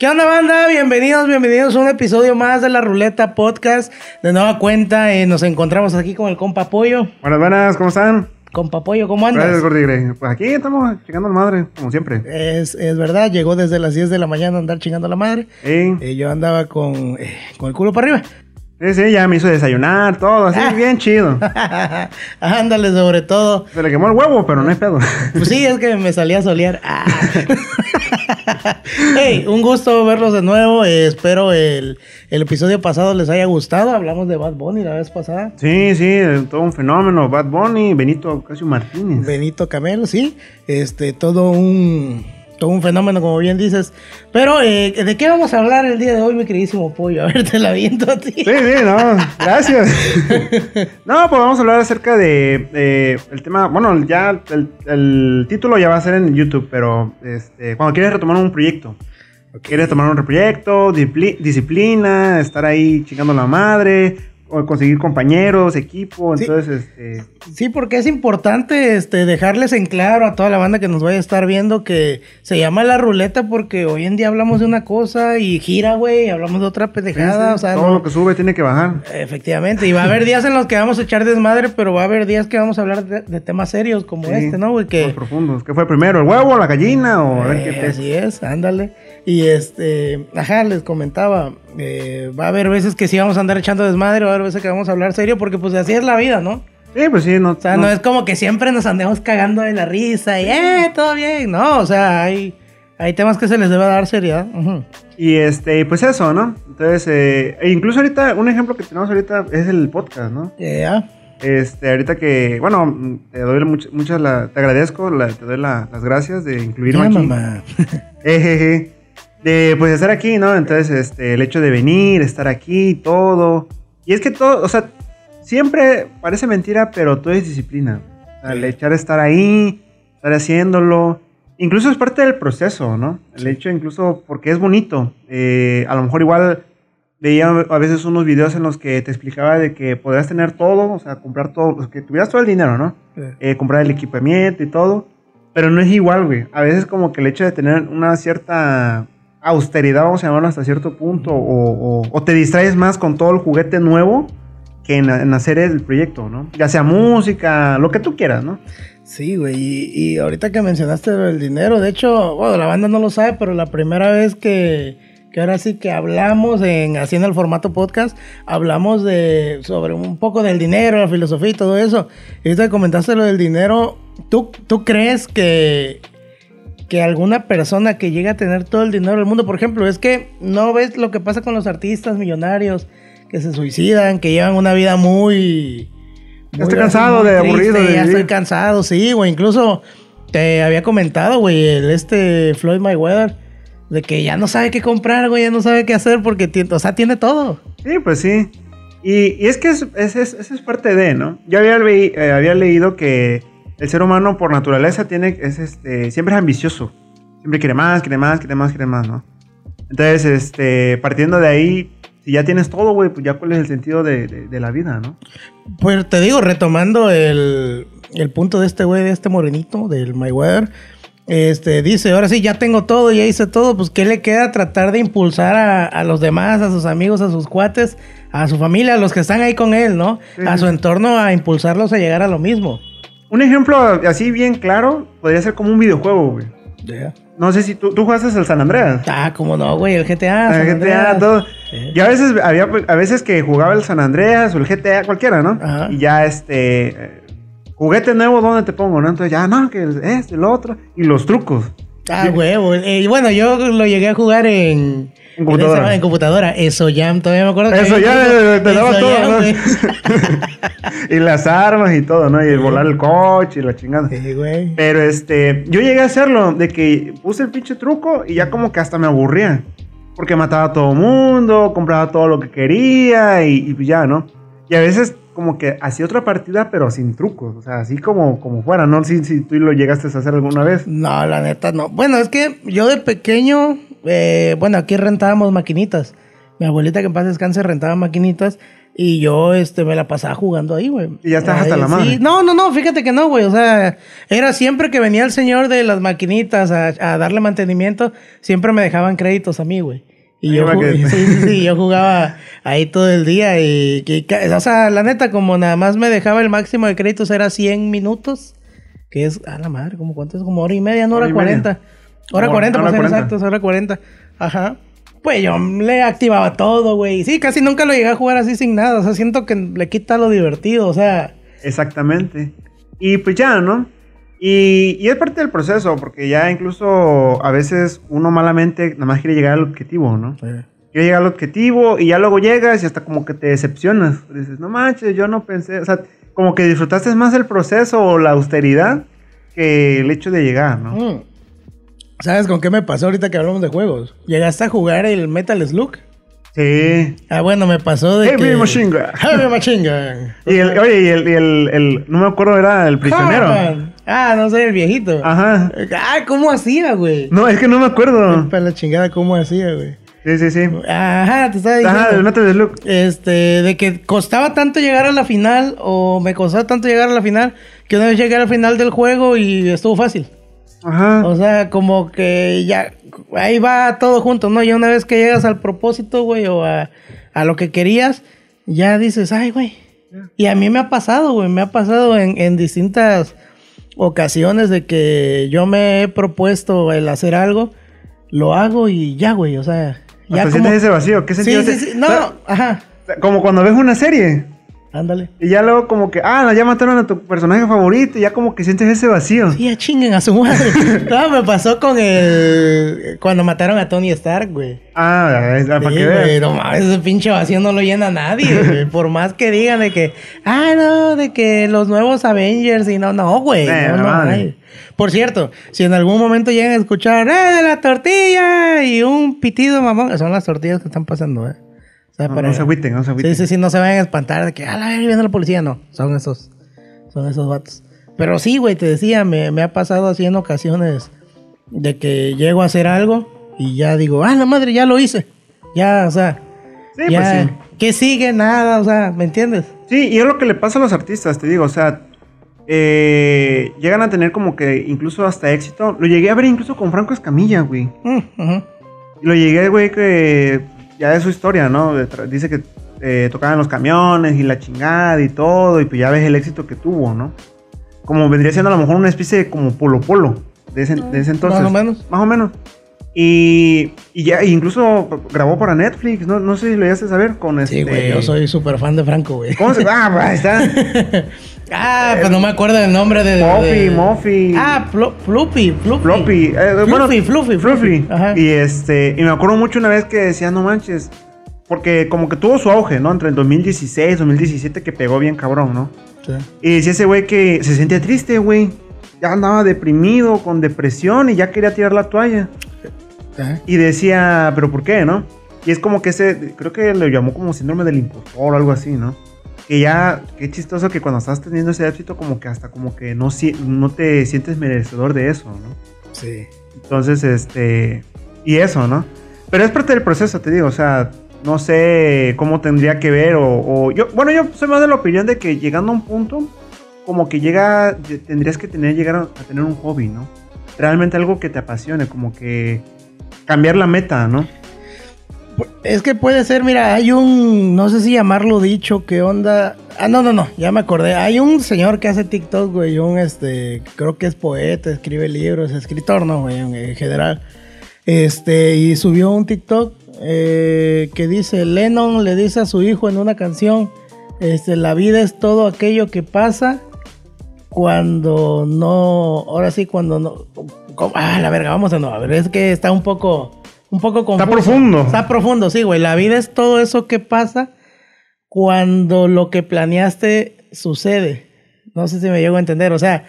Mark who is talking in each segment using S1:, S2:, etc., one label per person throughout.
S1: ¿Qué onda, banda? Bienvenidos, bienvenidos a un episodio más de la Ruleta Podcast. De nueva cuenta, eh, nos encontramos aquí con el compa Pollo.
S2: Buenas, buenas, ¿cómo están?
S1: Compa Pollo, ¿cómo andas?
S2: Gracias, Gordigre. Pues aquí estamos chingando la madre, como siempre.
S1: Es, es verdad, llegó desde las 10 de la mañana a andar chingando a la madre.
S2: Sí.
S1: Eh, yo andaba con, eh, con el culo para arriba.
S2: Sí, sí, ya me hizo desayunar, todo, así,
S1: Ah.
S2: bien chido.
S1: Ándale, sobre todo.
S2: Se le quemó el huevo, pero no hay pedo.
S1: Pues sí, es que me salía a solear. Ah. hey, un gusto verlos de nuevo. Eh, espero el, el episodio pasado les haya gustado. Hablamos de Bad Bunny la vez pasada.
S2: Sí, sí, todo un fenómeno. Bad Bunny, Benito Casio Martínez.
S1: Benito Camelo, sí. Este, todo un, todo un fenómeno, como bien dices. Pero, eh, ¿de qué vamos a hablar el día de hoy, mi queridísimo pollo? A ver, te la viento a ti.
S2: Sí, sí, no, gracias. no, pues vamos a hablar acerca de eh, el tema, bueno, ya el, el título ya va a ser en YouTube, pero este, cuando quieres retomar un proyecto, quieres tomar un proyecto, disciplina, estar ahí chingando la madre, o conseguir compañeros, equipo,
S1: Sí.
S2: entonces, este,
S1: Sí, porque es importante este, dejarles en claro a toda la banda que nos vaya a estar viendo que se llama la ruleta porque hoy en día hablamos de una cosa y gira, güey, hablamos de otra pendejada, o sea,
S2: todo
S1: no-
S2: lo que sube tiene que bajar.
S1: Efectivamente, y va a haber días en los que vamos a echar desmadre, pero va a haber días que vamos a hablar de, de temas serios como este, ¿no, güey?
S2: Más profundos. ¿Qué fue primero, el huevo la gallina? O a ver qué
S1: Eh,
S2: te...
S1: así es, ándale. Y este, ajá, les comentaba, eh, va a haber veces que sí vamos a andar echando desmadre, va a haber veces que vamos a hablar serio, porque pues así es la vida, ¿no?
S2: Sí, pues sí, no.
S1: O sea, no, es como que siempre nos andemos cagando de la risa y, eh, todo bien. No, o sea, hay, hay temas que se les debe dar seriedad.
S2: Y este, pues eso, ¿no? Entonces, eh, e incluso ahorita, un ejemplo que tenemos ahorita es el podcast, ¿no?
S1: Eh, ya.
S2: Este, ahorita que, bueno, te doy much- muchas, la- te agradezco, la- te doy la- las gracias de incluirme
S1: Ya,
S2: aquí.
S1: mamá.
S2: Ejeje. De, pues, estar aquí, ¿no? Entonces, este, el hecho de venir, estar aquí, todo. Y es que todo, o sea, siempre parece mentira, pero todo es disciplina. O sea, el echar estar ahí, estar haciéndolo. Incluso es parte del proceso, ¿no? El hecho, incluso, porque es bonito. Eh, a lo mejor igual veía a veces unos videos en los que te explicaba de que podrías tener todo, o sea, comprar todo, o sea, que tuvieras todo el dinero, ¿no? eh, comprar el equipamiento y todo. Pero no es igual, güey. A veces como que el hecho de tener una cierta austeridad, vamos a llamarlo hasta cierto punto, o, o- o te distraes más con todo el juguete nuevo que en, en hacer el proyecto, ¿no? Ya sea música, lo que tú quieras, ¿no?
S1: Sí, güey. Y, y ahorita que mencionaste del dinero, de hecho, bueno, la banda no lo sabe, pero la primera vez que, que ahora sí que hablamos en haciendo el formato podcast, hablamos de sobre un poco del dinero, la filosofía y todo eso. Y ahorita que comentaste lo del dinero, ¿tú, tú crees que, que alguna persona que llega a tener todo el dinero del mundo, por ejemplo, es que no ves lo que pasa con los artistas millonarios que se suicidan, que llevan una vida muy...
S2: Estoy
S1: muy así,
S2: cansado
S1: muy
S2: de aburrido de
S1: Ya estoy cansado, sí, güey. Incluso te había comentado, güey, el este Floyd Mayweather, de que ya no sabe qué comprar, güey, ya no sabe qué hacer porque tiene, o sea, tiene todo.
S2: Sí, pues sí. Y, y es que es- es- es- eso es parte de, ¿no? Yo había, eh, había leído que el ser humano por naturaleza tiene, es este, siempre es ambicioso. Siempre quiere más, quiere más, quiere más, quiere más, ¿no? Entonces, este, partiendo de ahí, si ya tienes todo, güey, pues ya cuál es el sentido de, de- de la vida, ¿no?
S1: Pues te digo, retomando el, el punto de este güey, de este morenito, del Mayweather, este, dice, ahora sí, ya tengo todo, ya hice todo, pues ¿qué le queda tratar de impulsar a, a los demás, a sus amigos, a sus cuates, a su familia, a los que están ahí con él, ¿no?
S2: Sí,
S1: A su entorno, a impulsarlos a llegar a lo mismo.
S2: Un ejemplo así bien claro podría ser como un videojuego, güey. No sé si tú, tú jugaste el San Andreas.
S1: Ah, cómo no, güey, el GTA. San
S2: el GTA,
S1: Andreas.
S2: todo.
S1: Sí.
S2: Y a veces había a veces que jugaba el San Andreas o el GTA, cualquiera, ¿no?
S1: Ajá.
S2: Y ya este juguete nuevo, ¿dónde te pongo? ¿no? Entonces ya, no, que este, el otro. Y los trucos.
S1: Ah, huevo. Eh, Y bueno, yo lo llegué a jugar en...
S2: En computadora.
S1: En computadora. Eso Jam, todavía me acuerdo. que
S2: Eso ya te, te daba todo,
S1: Jam,
S2: ¿no? y las armas y todo, ¿no? Y el volar el coche y la chingada.
S1: Sí, güey.
S2: Pero este, yo llegué a hacerlo, de que puse el pinche truco y ya como que hasta me aburría. Porque mataba a todo mundo, compraba todo lo que quería y, y pues ya, ¿no? Y a veces como que hacía otra partida pero sin trucos, o sea, así como, como fuera, ¿no? Si, si tú lo llegaste a hacer alguna vez.
S1: No, la neta no. Bueno, es que yo de pequeño, eh, bueno, aquí rentábamos maquinitas. Mi abuelita que en paz descanse rentaba maquinitas y yo este, me la pasaba jugando ahí, güey.
S2: Y ya estás hasta la madre.
S1: sí. No, no, no, fíjate que no, güey. O sea, era siempre que venía el señor de las maquinitas a, a darle mantenimiento, siempre me dejaban créditos a mí, güey. Y yo, sí, sí, sí, yo jugaba ahí todo el día y, y o sea, la neta, como nada más me dejaba el máximo de créditos era 100 minutos, que es, a la madre, como cuánto es, como hora y media, no hora,
S2: Hora y media.
S1: 40. Hora
S2: Hora-
S1: 40,
S2: hora
S1: para ser
S2: 40.
S1: exactos, hora 40. Ajá. Pues yo le activaba todo, güey. Sí, casi nunca lo llegué a jugar así sin nada. O sea, siento que le quita lo divertido. O sea,
S2: Exactamente. Y pues ya, ¿no? Y, y es parte del proceso, porque ya incluso a veces uno malamente nada más quiere llegar al objetivo, ¿no? Quiere llegar al objetivo y ya luego llegas y hasta como que te decepcionas. Dices, no manches, yo no pensé, o sea, como que disfrutaste más el proceso o la austeridad que el hecho de llegar, ¿no?
S1: mm. ¿Sabes con qué me pasó ahorita que hablamos de juegos? ¿Llegaste a jugar el Metal Slug?
S2: Sí.
S1: Ah, bueno, me pasó de
S2: Heavy
S1: que...
S2: Machine Gun.
S1: Heavy Machine Gun.
S2: Y el, oye, y el, y el, el- no me acuerdo, era el prisionero.
S1: Ah, no sé, el viejito.
S2: Ajá.
S1: Ah, ¿cómo hacía, güey?
S2: No, es que no me acuerdo.
S1: Para la chingada, ¿cómo hacía, güey?
S2: Sí, sí, sí.
S1: Ajá, te estaba diciendo.
S2: Ajá, el Metal Slug.
S1: Este, de que costaba tanto llegar a la final, o me costaba tanto llegar a la final, que una vez llegué al final del juego y estuvo fácil.
S2: Ajá.
S1: O sea, como que ya, ahí va todo junto, ¿no? Ya una vez que llegas al propósito, güey, o a, a lo que querías, ya dices, ay, güey. Y a mí me ha pasado, güey, me ha pasado en, en distintas ocasiones de que yo me he propuesto el hacer algo, lo hago y ya, güey, o sea, ya
S2: Hasta
S1: como...
S2: sientes ese vacío. ¿Qué
S1: Sí,
S2: sentido
S1: sí,
S2: hace?
S1: sí, no,
S2: O sea,
S1: ajá,
S2: Como cuando ves una serie.
S1: Ándale.
S2: Y ya luego como que, ah, ya mataron a tu personaje favorito. Y ya como que sientes ese vacío.
S1: Sí, ya chinguen a su madre. no, me pasó con el... Cuando mataron a Tony Stark, güey.
S2: Ah, es- para que veas.
S1: no mames, ese pinche vacío no lo llena nadie, güey. Por más que digan de que, ah, no, de que los nuevos Avengers y no, no, güey.
S2: Eh,
S1: no, no
S2: madre.
S1: Por cierto, si en algún momento llegan a escuchar, ¡eh, la tortilla! Y un pitido, mamón, son las tortillas que están pasando, ¿eh? Sea,
S2: No,
S1: para-
S2: no se agüiten, no se agüiten.
S1: Sí, sí, sí, no se vayan a espantar de que, ah, la verga, viene la policía. No, son esos, son esos vatos. Pero sí, güey, te decía, me, me ha pasado así en ocasiones de que llego a hacer algo y ya digo, ah, la madre, ya lo hice. Ya, o sea,
S2: Sí,
S1: ya,
S2: pues sí.
S1: ¿qué sigue? Nada, o sea, ¿me entiendes?
S2: Sí, y es lo que le pasa a los artistas, te digo, o sea, eh, llegan a tener como que incluso hasta éxito. Lo llegué a ver incluso con Franco Escamilla, güey. Y lo llegué, güey, que ya es su historia, ¿no? Dice que eh, tocaban los camiones y la chingada y todo, y pues ya ves el éxito que tuvo, ¿no? Como vendría siendo a lo mejor una especie de como polo polo de ese, de ese entonces.
S1: Más o menos.
S2: Más o menos. Y, y ya, incluso grabó para Netflix, no, no sé si lo llegaste a saber con este...
S1: Sí, güey, yo soy súper fan de Franco, güey.
S2: ¿Cómo se Ah, ahí está.
S1: ah, pues no me acuerdo del nombre de...
S2: Moffy,
S1: de-
S2: Moffy.
S1: Ah, Floppy. Floppy.
S2: eh,
S1: Fluffy,
S2: bueno,
S1: Fluffy, Fluffy. Ajá.
S2: Y este, y me acuerdo mucho una vez que decía, no manches, porque como que tuvo su auge, ¿no? Entre el 2016 y 2017 que pegó bien cabrón, ¿no?
S1: Sí.
S2: Y decía ese güey que se sentía triste, güey. Ya andaba deprimido, con depresión y ya quería tirar la toalla. Y decía, pero ¿por qué, no? Y es como que ese, creo que lo llamó como síndrome del impostor o algo así, ¿no? Que ya, qué chistoso que cuando estás teniendo ese éxito, como que hasta como que no, no te sientes merecedor de eso, ¿no?
S1: Sí.
S2: Entonces, este. Y eso, ¿no? Pero es parte del proceso, te digo, o sea, no sé cómo tendría que ver, o, o yo. Bueno, yo soy más de la opinión de que llegando a un punto, como que llega. Tendrías que tener, llegar a, a tener un hobby, ¿no? Realmente algo que te apasione, como que cambiar la meta, ¿no?
S1: Es que puede ser, mira, hay un, no sé si llamarlo dicho, ¿qué onda? Ah, no, no, no, ya me acordé. Hay un señor que hace TikTok, güey, un, este, creo que es poeta, escribe libros, escritor, ¿no, güey, en, en general. Este, y subió un TikTok eh, que dice, Lennon le dice a su hijo en una canción, este, la vida es todo aquello que pasa cuando no, ahora sí, cuando no, ¿cómo? ah, la verga, vamos a no, a ver, es que está un poco, un poco confuso.
S2: profundo.
S1: Está profundo, sí, güey, la vida es todo eso que pasa cuando lo que planeaste sucede. No sé si me llego a entender, o sea,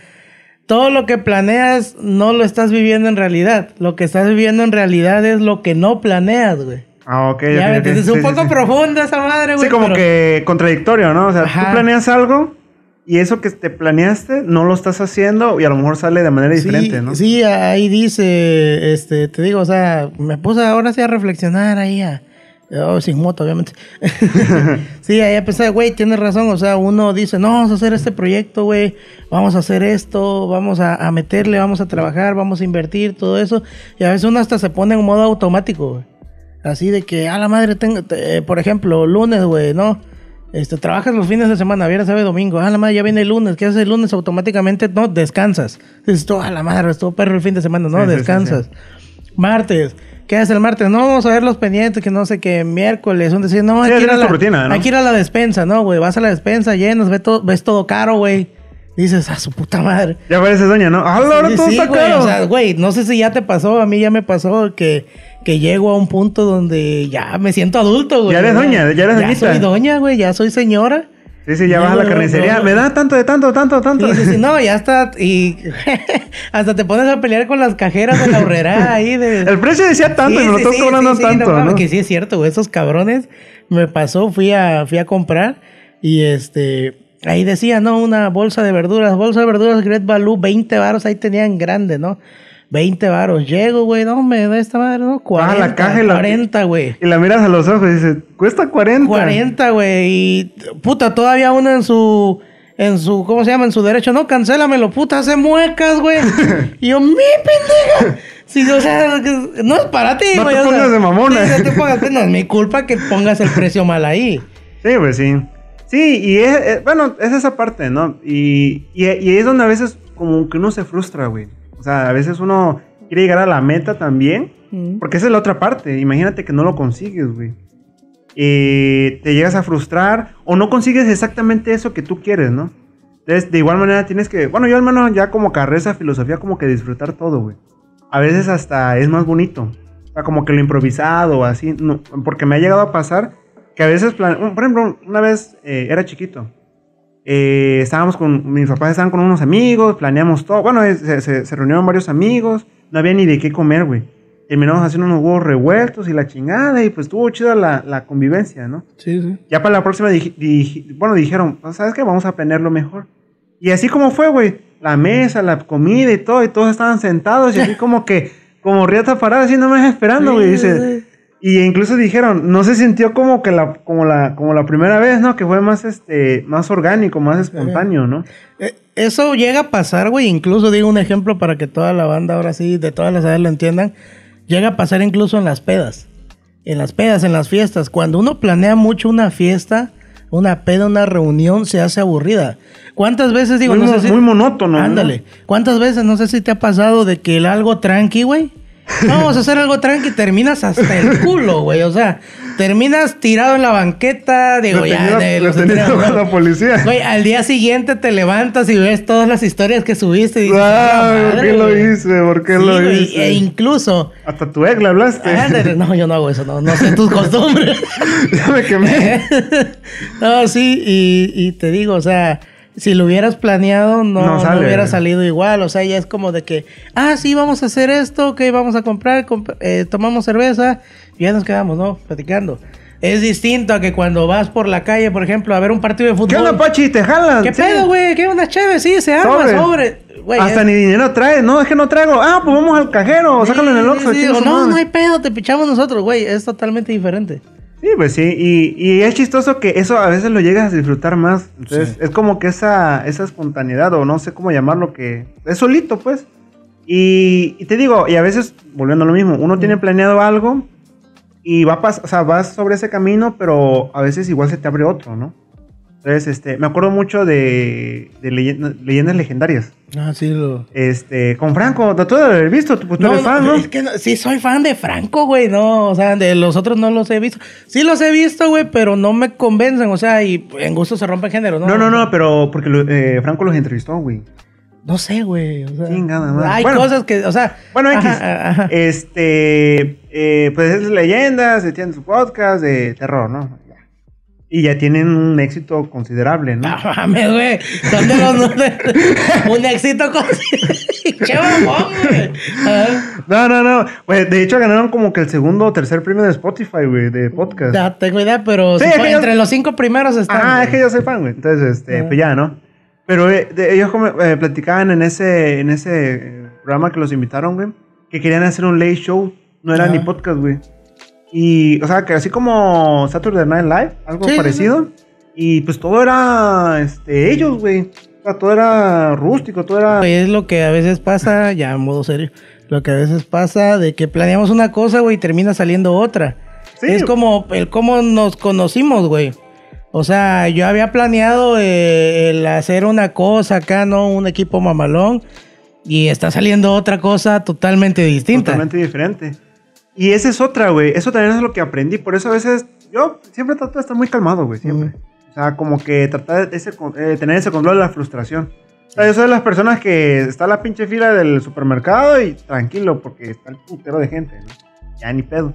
S1: todo lo que planeas no lo estás viviendo en realidad. Lo que estás viviendo en realidad es lo que no planeas, güey.
S2: Ah, ok.
S1: ya
S2: ok,
S1: me
S2: ok.
S1: entiendes,
S2: Sí,
S1: un
S2: sí,
S1: poco
S2: sí.
S1: profunda esa madre, güey.
S2: Sí, como
S1: pero-
S2: que contradictorio, ¿no? O sea,
S1: Ajá.
S2: tú planeas algo y eso que te planeaste no lo estás haciendo y a lo mejor sale de manera diferente, ¿no?
S1: Sí, ahí dice, este, te digo, o sea, me puse ahora sí a reflexionar ahí, a, Oh, sin moto, obviamente. sí, ahí empecé, güey, tienes razón. O sea, uno dice, no, vamos a hacer este proyecto, güey. Vamos a hacer esto, vamos a, a, meterle, vamos a trabajar, vamos a invertir, todo eso. Y a veces uno hasta se pone en modo automático, güey. Así de que, a la madre, tengo, te, por ejemplo, lunes, güey, ¿no? Este, trabajas los fines de semana, viernes, sábado domingo. Ah, la madre, ya viene el lunes. ¿Qué haces el lunes? Automáticamente, no, descansas. Dices, tú, a la madre, estuvo perro el fin de semana. No,
S2: Sí,
S1: descansas.
S2: sí,
S1: Martes. ¿Qué haces el martes? No, vamos a ver los pendientes, que no sé qué. Miércoles, un decir, no, hay que ir a la,
S2: rutina, ¿no?
S1: hay que ir a la despensa, ¿no, güey? Vas a la despensa, llenas, ves todo, ves todo caro, güey. Dices, a su puta madre.
S2: Ya parece doña, ¿no? Ah, ahora todo está caro.
S1: O sea, güey, no sé si ya te pasó, a mí ya me pasó que, que llego a un punto donde ya me siento adulto, güey.
S2: Ya eres
S1: ¿no?
S2: doña, ya eres
S1: Ya
S2: doñita.
S1: soy doña, güey, ya soy señora.
S2: sí, sí, ya
S1: No,
S2: vas a la
S1: no,
S2: carnicería.
S1: no.
S2: Me da tanto de tanto, tanto, tanto.
S1: Sí, sí, sí, no, ya está. Y hasta te pones a pelear con las cajeras de la horrera ahí de...
S2: El precio decía tanto
S1: Sí,
S2: y me lo estás cobrando tanto,
S1: no
S2: ¿no?
S1: Que sí es cierto, güey. Esos cabrones me pasó, fui a, fui a comprar y este. Ahí decía, ¿no? Una bolsa de verduras, bolsa de verduras Great Value, 20 varos, ahí tenían grande, ¿no? 20 varos. Llego, güey, no, me da esta madre, ¿no? 40,
S2: Ah, la caja y la-
S1: 40, güey.
S2: Y la miras a los ojos y dices, cuesta 40.
S1: 40, güey. Y puta, todavía uno en su. En su, ¿cómo se llama? En su derecho. No, cancélamelo, puta, hace muecas, güey. y yo, mi pendeja. Sí, o sea, no es para ti,
S2: No
S1: güey.
S2: te
S1: o sea,
S2: pongas de mamona.
S1: sí, no te pongas- no es mi culpa que pongas el precio mal ahí.
S2: Sí, pues sí. Sí, y es, es- bueno, es esa parte, ¿no? Y, y, y es donde a veces como que uno se frustra, güey. O sea, a veces uno quiere llegar a la meta también,
S1: Mm.
S2: porque esa es la otra parte. Imagínate que no lo consigues, güey. Eh, te llegas a frustrar o no consigues exactamente eso que tú quieres, ¿no? Entonces, de igual manera tienes que, bueno, yo al menos ya como carrera esa filosofía como que disfrutar todo, güey. A veces hasta es más bonito. O sea, como que lo improvisado, así, no, porque me ha llegado a pasar que a veces, plan- por ejemplo, una vez eh, era chiquito. Eh, estábamos con, mis papás estaban con unos amigos, planeamos todo. Bueno, se, se- se reunieron varios amigos, no había ni de qué comer, güey. Terminamos haciendo unos huevos revueltos y la chingada, y pues estuvo chida la, la convivencia, ¿no?
S1: Sí, sí.
S2: Ya para la próxima, dij- dij- bueno, dijeron, "Pues, ¿sabes qué? Vamos a planearlo mejor. Y así como fue, güey, la mesa, la comida y todo, y todos estaban sentados, y así como que, como riata parada, así nomás esperando, güey. Dice, y incluso dijeron, no se sintió como que la, como la, como la primera vez, ¿no? Que fue más, este, más orgánico, más espontáneo, ¿no?
S1: Eh, Eso llega a pasar, güey. Incluso digo un ejemplo para que toda la banda ahora sí, de todas las edades lo entiendan. Llega a pasar incluso en las pedas. En las pedas, en las fiestas. Cuando uno planea mucho una fiesta, una peda, una reunión, se hace aburrida. ¿Cuántas veces digo,
S2: muy,
S1: no sé si-
S2: muy monótono. ¿no?
S1: Ándale. ¿Cuántas veces, no sé si te ha pasado de que el algo tranqui, güey? No, vamos a hacer algo tranqui, terminas hasta el culo, güey. O sea, terminas tirado en la banqueta, digo, ya, de los
S2: detenido
S1: detenidos,
S2: con la policía.
S1: Güey, al día siguiente te levantas y ves todas las historias que subiste y dices,
S2: Ah,
S1: "Ah,
S2: ¿por qué lo
S1: güey".
S2: hice? ¿Por qué
S1: Sí,
S2: lo
S1: güey,
S2: hice?
S1: E incluso,
S2: Hasta tu ex le hablaste.
S1: ándale, no, yo no hago eso, no, no sé tus costumbres.
S2: ya me quemé.
S1: no, sí, y, y te digo, o sea, si lo hubieras planeado, no,
S2: No
S1: no
S2: sale.
S1: hubiera salido igual. O sea, ya es como de que, ah, sí, vamos a hacer esto, que vamos a comprar, comp- eh, tomamos cerveza, y ya nos quedamos, ¿no? Platicando. Es distinto a que cuando vas por la calle, por ejemplo, a ver un partido de fútbol.
S2: ¿Qué onda, Pachi? ¿Te jalan?
S1: ¿Qué
S2: Sí.
S1: pedo, güey? ¿Qué onda, chévere? Sí, se arma,
S2: Sobre.
S1: sobre.
S2: Hasta
S1: es-
S2: ni dinero traes. No, es que no traigo. Ah, pues vamos al cajero. Sácalo en el
S1: Sí,
S2: Oxxo.
S1: sí, no, no hay pedo, te pichamos nosotros, güey. Es totalmente diferente.
S2: Sí, pues sí. Y, y es chistoso que eso a veces lo llegas a disfrutar más. Entonces, es como que esa, esa espontaneidad, o no sé cómo llamarlo, que es solito, pues. Y, y te digo, y a veces, volviendo a lo mismo, uno tiene planeado algo y va o sea, vas sobre ese camino, pero a veces igual se te abre otro, ¿no? Entonces, este, me acuerdo mucho de, de leyenda- leyendas legendarias.
S1: Ah, sí, lo.
S2: Este, con Franco, tú debes haber visto, tú, tú
S1: No,
S2: eres fan, ¿no?
S1: es que no- sí soy fan de Franco, güey, no, o sea, de los otros no los he visto. Sí los he visto, güey, pero no me convencen, o sea, y en gusto se rompe género, ¿no?
S2: No, no, no, pero porque lo- eh, Franco los entrevistó, güey.
S1: No sé, güey, o sea.
S2: Chingada madre.
S1: Hay
S2: Bueno.
S1: cosas que, o sea.
S2: Bueno, X.
S1: ajá, ajá.
S2: Este, eh, pues es leyendas, tienen su podcast de terror, ¿no? Y ya tienen un éxito considerable, ¿no?
S1: No mames, güey. Son de los. un éxito con. ¡Qué mamón, güey!
S2: No, no, no. Pues de hecho ganaron como que el segundo o tercer premio de Spotify, güey, de podcast.
S1: Ya tengo idea, pero
S2: Sí,
S1: si fue
S2: yo-
S1: entre los cinco primeros están.
S2: Ah,
S1: güey.
S2: es que yo soy fan, güey. Entonces, este,
S1: Ah.
S2: pues ya, ¿no? Pero eh, de- ellos como, eh, platicaban en ese, en ese eh, programa que los invitaron, güey, que querían hacer un late show. No era
S1: Ajá.
S2: ni podcast, güey. Y, o sea, que así como Saturday Night Live, algo
S1: Sí, sí,
S2: parecido. Y pues todo era, este, ellos, güey. O sea, todo era rústico, todo era...
S1: Es lo que a veces pasa, ya en modo serio, lo que a veces pasa de que planeamos una cosa, güey, y termina saliendo otra.
S2: Sí.
S1: Es como el cómo nos conocimos, güey. O sea, yo había planeado eh, el hacer una cosa acá, ¿no? Un equipo mamalón. Y está saliendo otra cosa totalmente distinta.
S2: Totalmente diferente. Y esa es otra, güey. Eso también es lo que aprendí. Por eso a veces yo siempre trato de estar muy calmado, güey. Siempre. O sea, como que tratar de ese eh, tener ese control de la frustración. O sea, yo soy de las personas que está la pinche fila del supermercado y tranquilo, porque está el putero de gente, ¿no? Ya ni pedo.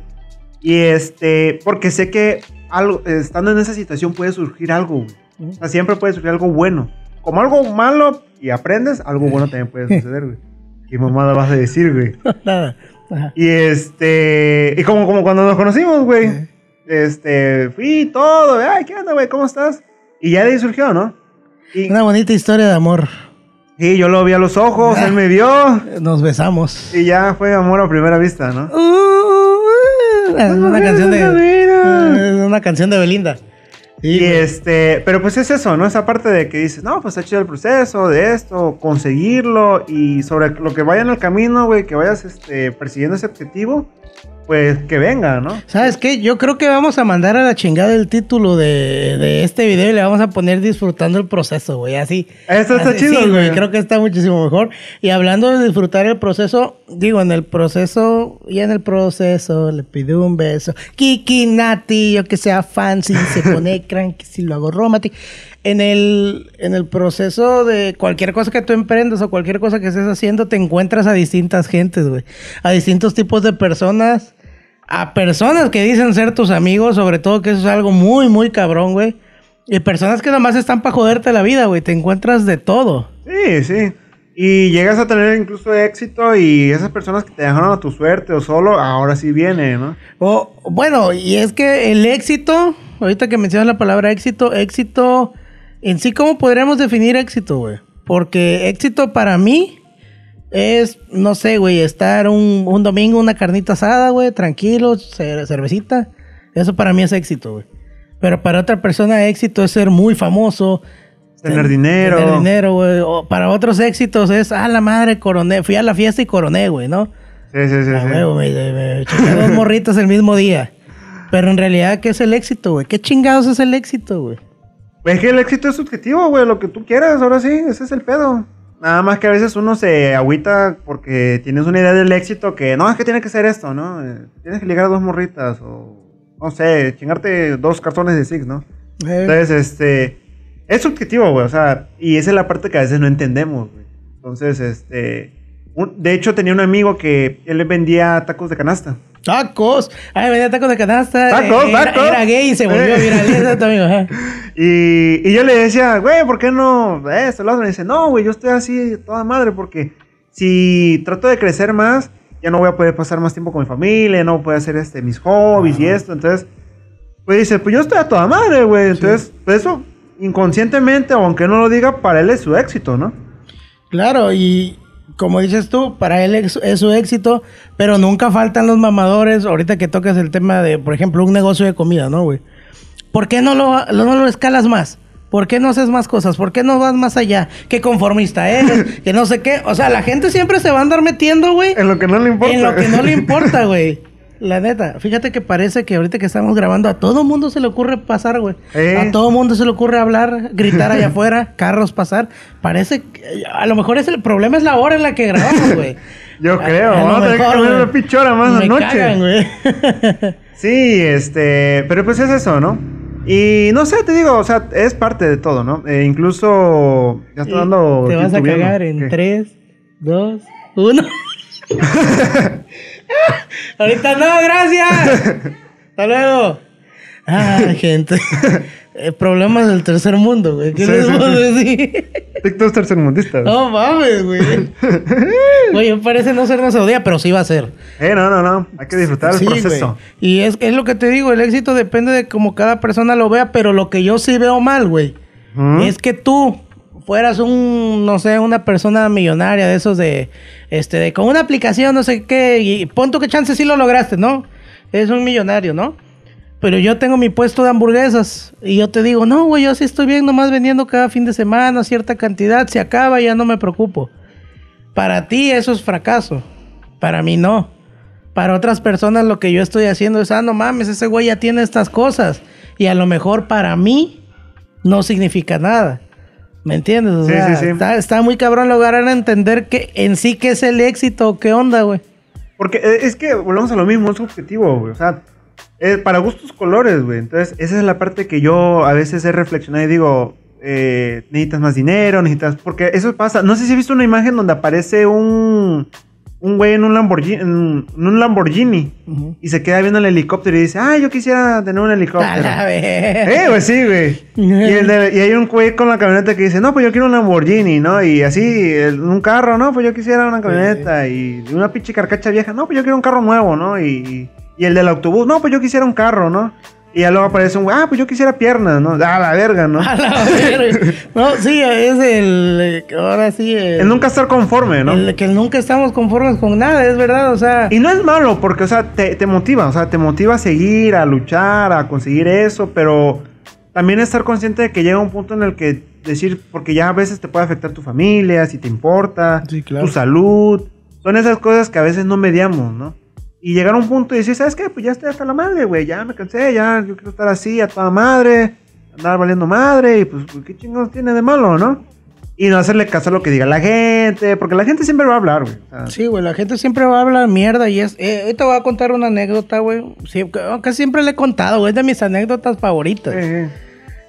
S2: Y este, porque sé que algo, estando en esa situación puede surgir algo, güey. O sea, siempre puede surgir algo bueno. Como algo malo y aprendes, algo bueno también puede suceder, güey. ¿Qué mamada vas a decir, güey?
S1: Nada. Ajá.
S2: Y este. Y como, como cuando nos conocimos, güey. Este. Fui todo. Ay, ¿qué onda, güey? ¿Cómo estás? Y ya de ahí surgió, ¿no? Y,
S1: Una bonita historia de amor.
S2: y yo lo vi a los ojos, él me vio.
S1: Nos besamos.
S2: Y ya fue amor a primera vista, ¿no?
S1: Uh, es una canción de. Una canción de Belinda. Sí,
S2: Y
S1: güey.
S2: este, pero pues es eso, ¿no? Esa parte de que dices, no, pues está chido el proceso de esto, conseguirlo y sobre lo que vaya en el camino, güey, que vayas este, persiguiendo ese objetivo, pues que venga, ¿no?
S1: ¿Sabes qué? Yo creo que vamos a mandar a la chingada el título de, de este video y le vamos a poner disfrutando el proceso, güey. Así.
S2: Eso está
S1: así,
S2: chido,
S1: sí,
S2: güey.
S1: Creo que está muchísimo mejor. Y hablando de disfrutar el proceso, digo, en el proceso, y en el proceso le pido un beso. Kiki Nati, yo que sea fancy, se pone cranky si lo hago romantic. En el, en el proceso de cualquier cosa que tú emprendas o cualquier cosa que estés haciendo, te encuentras a distintas gentes, güey. A distintos tipos de personas. A personas que dicen ser tus amigos, sobre todo que eso es algo muy, muy cabrón, güey. Y personas que nomás están para joderte la vida, güey. Te encuentras de todo.
S2: Sí, sí. Y llegas a tener incluso éxito y esas personas que te dejaron a tu suerte o solo, ahora sí viene, ¿no?
S1: O, bueno, y es que el éxito, ahorita que mencionas la palabra éxito, éxito, en sí, ¿cómo podríamos definir éxito, güey? Porque éxito para mí es, no sé, güey, estar un, un domingo, una carnita asada, güey, tranquilo, cer- cervecita. Eso para mí es éxito, güey. Pero para otra persona éxito es ser muy famoso.
S2: Tener
S1: ten-
S2: dinero.
S1: Tener dinero, güey. O para otros éxitos es, ah, la madre, coroné. Fui a la fiesta y coroné, güey, ¿no?
S2: Sí, sí, sí.
S1: Ah, me, me, dos morritas el mismo día. Pero en realidad, ¿qué es el éxito, güey? ¿Qué chingados es el éxito, güey?
S2: Es que el éxito es subjetivo, güey, lo que tú quieras, ahora sí, ese es el pedo. Nada más que a veces uno se agüita porque tienes una idea del éxito que no, es que tiene que ser esto, ¿no? Eh, Tienes que ligar a dos morritas o, no sé, chingarte dos cartones de Six, ¿no? Entonces, este, es subjetivo, güey, o sea, y esa es la parte que a veces no entendemos, güey. Entonces, este, un- de hecho tenía un amigo que él le vendía tacos de canasta.
S1: Tacos. Ay, venía tacos de canasta.
S2: Tacos,
S1: Eh, era,
S2: tacos.
S1: era gay y se volvió
S2: Eh.
S1: viral. Exacto, amigo. ajá.
S2: Y, y yo le decía, güey, ¿por qué no esto, lo otro? Y dice, no, güey, yo estoy así toda madre porque si trato de crecer más, ya no voy a poder pasar más tiempo con mi familia, no voy a hacer este, mis hobbies y esto. Entonces, pues dice, pues yo estoy a toda madre, güey. Entonces, pues eso, inconscientemente, aunque no lo diga, para él es su éxito, ¿no?
S1: Claro, y como dices tú, para él es, es su éxito, pero nunca faltan los mamadores. Ahorita que tocas el tema de, por ejemplo, un negocio de comida, ¿no, güey? ¿Por qué no lo, no lo escalas más? ¿Por qué no haces más cosas? ¿Por qué no vas más allá? ¿Qué conformista eres? que no sé qué. O sea, la gente siempre se va a andar metiendo, güey.
S2: En lo que no le importa.
S1: En lo que no le importa, güey. La neta, fíjate que parece que ahorita que estamos grabando a todo mundo se le ocurre pasar, güey.
S2: Eh.
S1: A todo mundo se le ocurre hablar, gritar allá afuera, carros pasar. Parece que a lo mejor es el problema es la hora en la que grabamos, güey.
S2: Yo
S1: A-
S2: creo,
S1: a
S2: vamos a tener que una pichora más
S1: Me
S2: anoche.
S1: cagan, güey.
S2: Sí, este, pero pues es eso, ¿no? Y no sé, te digo, o sea, es parte de todo, ¿no? Eh, incluso ya está dando.
S1: Te vas a cagar en
S2: ¿Qué?
S1: 3, 2, 1. Ahorita no, gracias. Hasta luego. Ah, gente. Eh, problemas del tercer mundo, güey. ¿Qué
S2: Sí,
S1: les
S2: sí,
S1: puedo
S2: sí.
S1: decir?
S2: TikTok tercermundista.
S1: No mames, güey. Güey, parece no ser una día, pero sí va a ser.
S2: Eh, no, no, no. Hay que disfrutar el proceso.
S1: güey. Y es, es lo que te digo, el éxito depende de cómo cada persona lo vea, pero lo que yo sí veo mal, güey, es que tú fueras un, no sé, una persona millonaria de esos de, este, de con una aplicación, no sé qué, y pon que chance sí lo lograste, ¿no? es un millonario, ¿no? Pero yo tengo mi puesto de hamburguesas y yo te digo, no, güey, yo sí estoy bien, nomás vendiendo cada fin de semana cierta cantidad, se acaba, ya no me preocupo. Para ti eso es fracaso, para mí no. Para otras personas lo que yo estoy haciendo es, ah, no mames, ese güey ya tiene estas cosas. Y a lo mejor para mí no significa nada. ¿Me entiendes? O
S2: Sí,
S1: sea,
S2: sí, sí.
S1: Está, está muy cabrón lograr entender que en sí que es el éxito, qué onda, güey.
S2: Porque eh, es que volvemos a lo mismo, es subjetivo, güey. O sea, para gustos colores, güey. Entonces, esa es la parte que yo a veces he reflexionado y digo, eh, necesitas más dinero, necesitas... Porque eso pasa. No sé si has visto una imagen donde aparece un... Un güey en un Lamborghini, en un Lamborghini y se queda viendo el helicóptero y dice, ah, yo quisiera tener un
S1: A
S2: helicóptero.
S1: la vez.
S2: Eh, pues sí, güey. Y, el de- y hay un güey con la camioneta que dice, no, pues yo quiero un Lamborghini, ¿no? Y así, el- un carro, no, pues yo quisiera una camioneta. Y una pinche carcacha vieja, no, pues yo quiero un carro nuevo, ¿no? Y, y el del autobús, no, pues yo quisiera un carro, ¿no? Y ya luego aparece un güey, ah, pues yo quisiera piernas, ¿no? Ah, la verga, ¿no?
S1: A la verga. No, sí, es el. eh, Ahora sí. El,
S2: El nunca estar conforme, ¿no?
S1: el que nunca estamos conformes con nada, es verdad, o sea.
S2: Y no es malo, porque, o sea, te, te motiva, o sea, te motiva a seguir, a luchar, a conseguir eso, pero también estar consciente de que llega un punto en el que decir, porque ya a veces te puede afectar tu familia, si te importa,
S1: Sí, claro.
S2: tu salud, son esas cosas que a veces no mediamos, ¿no? Y llegar a un punto y decir, ¿sabes qué? Pues ya estoy hasta la madre, güey, ya me cansé, ya yo quiero estar así a toda madre, andar valiendo madre, y pues, pues, ¿qué chingados tiene de malo, no? Y no hacerle caso a lo que diga la gente, porque la gente siempre va a hablar, güey. o sea,
S1: Sí, güey, la gente siempre va a hablar mierda y es... Eh, ahorita voy a contar una anécdota, güey. Sí, que- casi siempre le he contado, güey, es de mis anécdotas favoritas.
S2: eh, eh.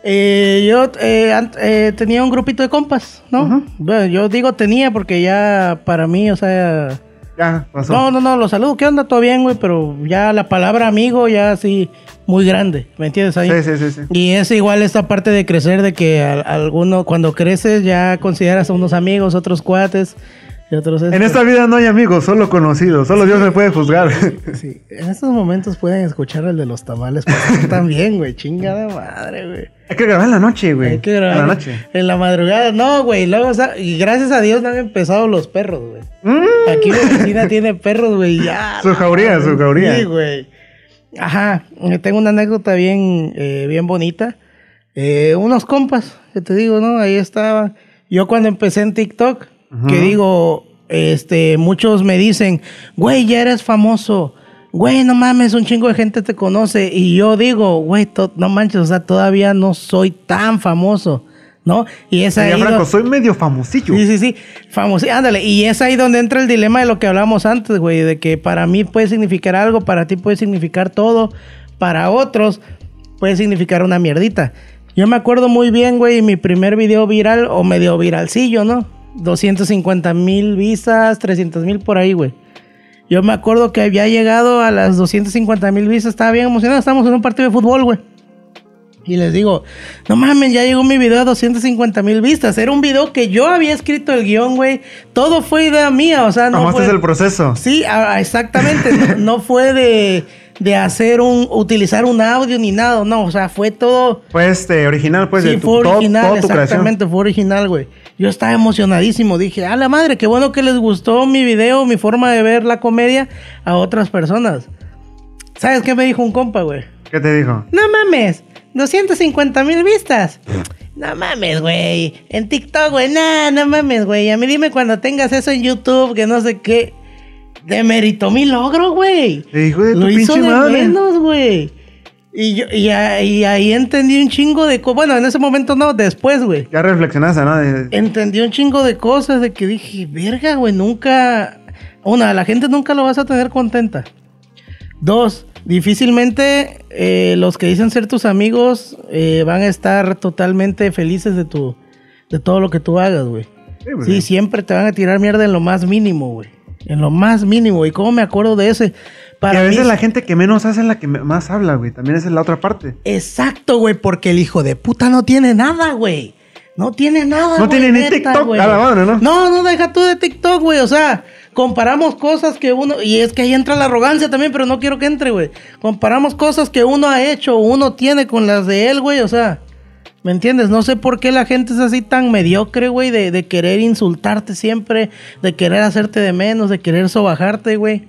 S1: Eh, yo eh, eh, tenía un grupito de compas, ¿no? Bueno, yo digo tenía porque ya para mí, o sea...
S2: Ya, pasó.
S1: No, no, no, los saludo, ¿qué onda? Todo bien, güey, pero ya la palabra amigo ya así muy grande, ¿me entiendes? Ahí.
S2: Sí, sí, sí, sí.
S1: Y es igual esta parte de crecer, de que al- alguno, cuando creces ya consideras a unos amigos, otros cuates y otros...
S2: En esta vida no hay amigos, solo conocidos. Solo Dios me puede juzgar.
S1: Sí, en estos momentos pueden escuchar el de los tamales, porque también, güey, chingada madre, güey.
S2: hay que grabar en la noche, güey.
S1: Hay que grabar
S2: En la noche.
S1: en la madrugada. No, güey, luego, y gracias a Dios no han empezado los perros, güey.
S2: Mm,
S1: Aquí mi vecina tiene perros, güey, ya.
S2: Su
S1: la
S2: jauría,
S1: madre.
S2: su jauría.
S1: Sí, güey. Ajá, eh, tengo una anécdota bien, eh, bien bonita. Eh, unos compas, que te digo, ¿no? Ahí estaba. Yo cuando empecé en TikTok, que digo, este, muchos me dicen, güey, ya eres famoso. Güey, no mames, un chingo de gente te conoce. Y yo digo, güey, no manches, o sea, todavía no soy tan famoso, ¿no? Y es ahí.
S2: Franco,
S1: do-
S2: soy medio famosillo.
S1: Sí, sí, sí. Famoso. Ándale. Y es ahí donde entra el dilema de lo que hablábamos antes, güey. De que para mí puede significar algo, para ti puede significar todo, para otros puede significar una mierdita. Yo me acuerdo muy bien, güey, mi primer video viral o medio viralcillo, ¿no? 250 mil vistas, 300 mil por ahí, güey. Yo me acuerdo que había llegado a las 250 mil vistas, estaba bien emocionado, estábamos en un partido de fútbol, güey. Y les digo, no mames, ya llegó mi video a 250 mil vistas. Era un video que yo había escrito el guion, güey. Todo fue idea mía, o sea, no
S2: Amaste
S1: fue...
S2: el proceso.
S1: Sí, exactamente. no, no fue de, de hacer un, utilizar un audio ni nada, no. O sea, fue todo...
S2: Fue este, original, pues,
S1: sí,
S2: de tu,
S1: fue
S2: todo-
S1: original,
S2: tu creación.
S1: exactamente, fue original, güey. Yo estaba emocionadísimo. Dije, a la madre, qué bueno que les gustó mi video, mi forma de ver la comedia a otras personas. ¿Sabes qué me dijo un compa, güey?
S2: ¿Qué te dijo?
S1: No mames, 250 mil vistas. No mames, güey. En TikTok, güey. Nah, no mames, güey. A mí dime cuando tengas eso en YouTube, que no sé qué. Demeritó mi logro, güey.
S2: Te dijo de tu
S1: Lo hizo
S2: pinche
S1: de
S2: madre.
S1: menos, güey. Y, yo, y, ahí entendí un chingo de cosas. Bueno, en ese momento no, después, güey.
S2: Ya reflexionaste, ¿no? De-
S1: Entendí un chingo de cosas de que dije, verga, güey, nunca. Una, la gente nunca lo vas a tener contenta. Dos, difícilmente eh, los que dicen ser tus amigos eh, van a estar totalmente felices de tu de todo lo que tú hagas, güey.
S2: Sí, pues,
S1: Sí, siempre te van a tirar mierda en lo más mínimo, güey. En lo más mínimo. ¿Y cómo me acuerdo de ese?
S2: Y
S1: Para
S2: a
S1: mí
S2: veces
S1: es-
S2: la gente que menos hace es la que más habla, güey. También es la otra parte.
S1: Exacto, güey, porque el hijo de puta no tiene nada, güey. No tiene nada,
S2: No
S1: güey,
S2: tiene ni TikTok,
S1: güey.
S2: a la madre, ¿no?
S1: No, no, deja tú de TikTok, güey. O sea, comparamos cosas que uno... Y es que ahí entra la arrogancia también, pero no quiero que entre, güey. Comparamos cosas que uno ha hecho o uno tiene con las de él, güey. O sea, ¿me entiendes? No sé por qué la gente es así tan mediocre, güey, de, de querer insultarte siempre, de querer hacerte de menos, de querer sobajarte, güey.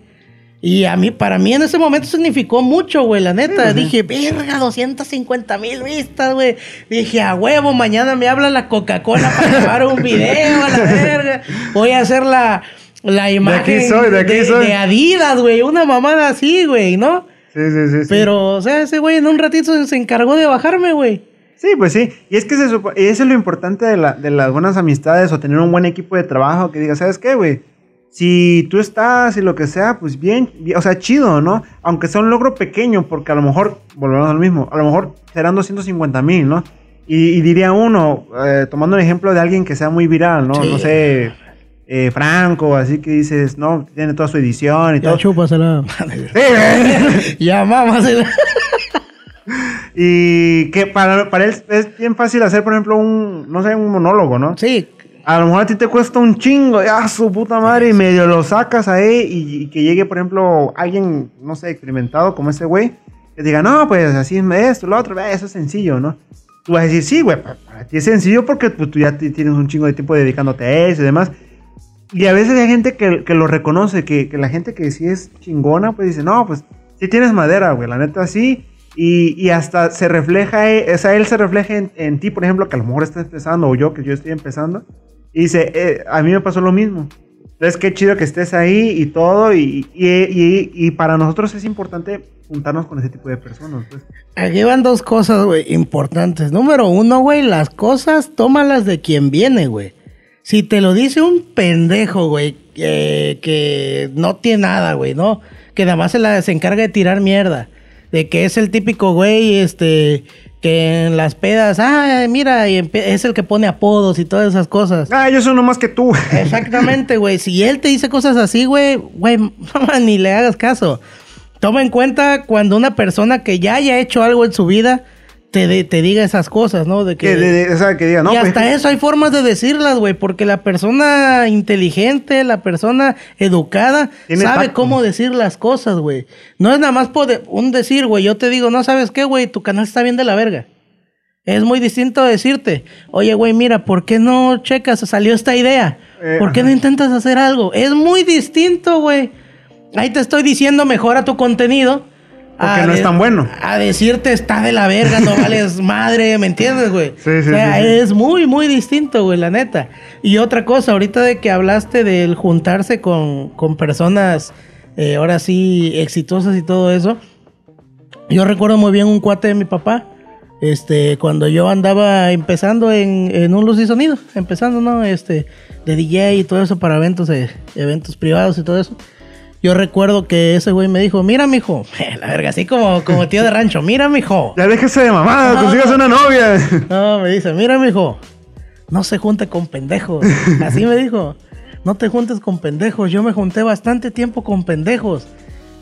S1: Y a mí, para mí en ese momento significó mucho, güey, la neta. Dije, verga, 250 mil vistas, güey. Dije, a huevo, mañana me habla la Coca-Cola para grabar un video, a la verga. Voy a hacer la, la imagen
S2: aquí soy, de aquí soy.
S1: de Adidas, güey. Una mamada así, güey, ¿no?
S2: Sí, sí, sí. sí.
S1: Pero, o sea, ese güey en un ratito se encargó de bajarme, güey.
S2: Sí, pues sí. Y es que se supo- y eso es lo importante de, la- de las buenas amistades o tener un buen equipo de trabajo que diga, ¿sabes qué, güey? Si tú estás y lo que sea, pues bien, bien, o sea, chido, ¿no? Aunque sea un logro pequeño, porque a lo mejor, volvemos al mismo, a lo mejor serán 250 mil, ¿no? Y, y diría uno, eh, tomando un ejemplo de alguien que sea muy viral, ¿no?
S1: Sí.
S2: No sé, eh, Franco, así que dices, no, tiene toda su edición y
S1: Ya
S2: todo.
S1: chúpasela.
S2: Sí,
S1: ya mámasela.
S2: Y que para, para él es bien fácil hacer, por ejemplo, un, no sé, un monólogo, ¿no?
S1: Sí,
S2: A lo mejor a ti te cuesta un chingo, ya su puta madre, y medio lo sacas ahí y, y que llegue, por ejemplo, alguien, no sé, experimentado como ese güey, que diga, no, pues así es esto, lo otro, eso es sencillo, ¿no? Tú vas a decir, sí, güey, pa- para ti es sencillo porque pues, tú ya ti- tienes un chingo de tiempo dedicándote a eso y demás. Y a veces hay gente que, que lo reconoce, que, que la gente que sí es chingona, pues dice, no, pues sí tienes madera, güey, la neta sí. Y, hasta se refleja, eh, o sea, él se refleja en, ti, por ejemplo, que a lo mejor estás empezando, o yo, que yo estoy empezando. Y dice, eh, a mí me pasó lo mismo. Entonces, qué chido que estés ahí y todo. Y, y, y- para nosotros es importante juntarnos con ese tipo de personas. Pues.
S1: Aquí van dos cosas, güey, importantes. Número uno, güey, las cosas tómalas de quien viene, güey. Si te lo dice un pendejo, güey, que, no tiene nada, güey, ¿no? Que nada se, la, se encarga de tirar mierda. De que es el típico güey, este, que en las pedas, ah, mira, y es el que pone apodos y todas esas cosas.
S2: Ah, yo soy uno más que tú.
S1: Exactamente, güey. Si él te dice cosas así, güey, güey, ni le hagas caso. Toma en cuenta cuando una persona que ya haya hecho algo en su vida te, diga esas cosas, ¿no? De que,
S2: que, de- de- o sea, que diga, no,
S1: y
S2: pues,
S1: hasta eso hay formas de decirlas, güey, porque la persona inteligente, la persona educada, sabe
S2: tacto.
S1: cómo decir las cosas, güey. No es nada más poder, un decir, güey, yo te digo, no sabes qué, güey, tu canal está bien de la verga. Es muy distinto decirte, oye, güey, mira, ¿por qué no checas? Salió esta idea.
S2: Eh,
S1: ¿Por qué no intentas hacer algo? Es muy distinto, güey. Ahí te estoy diciendo, mejora tu contenido.
S2: Porque
S1: a
S2: no es tan bueno.
S1: A decirte, está de la verga, no vales madre, ¿me entiendes, güey?
S2: Sí, sí,
S1: o sea,
S2: sí, sí.
S1: es muy, muy distinto, güey, la neta. Y otra cosa, ahorita de que hablaste del juntarse con, con personas, eh, ahora sí, exitosas y todo eso. Yo recuerdo muy bien un cuate de mi papá. Este, cuando yo andaba empezando en, en un luz y sonido, empezando, ¿no? Este, de DJ y todo eso para eventos, eh, eventos privados y todo eso. Yo recuerdo que ese güey me dijo, mira, mijo, la verga, así como, como tío de rancho, mira, mijo.
S2: Ya déjese de mamada,
S1: No.
S2: consigas una novia.
S1: No, me dice, mira, mijo, no se junte con pendejos. Así me dijo, no te juntes con pendejos. Yo me junté bastante tiempo con pendejos.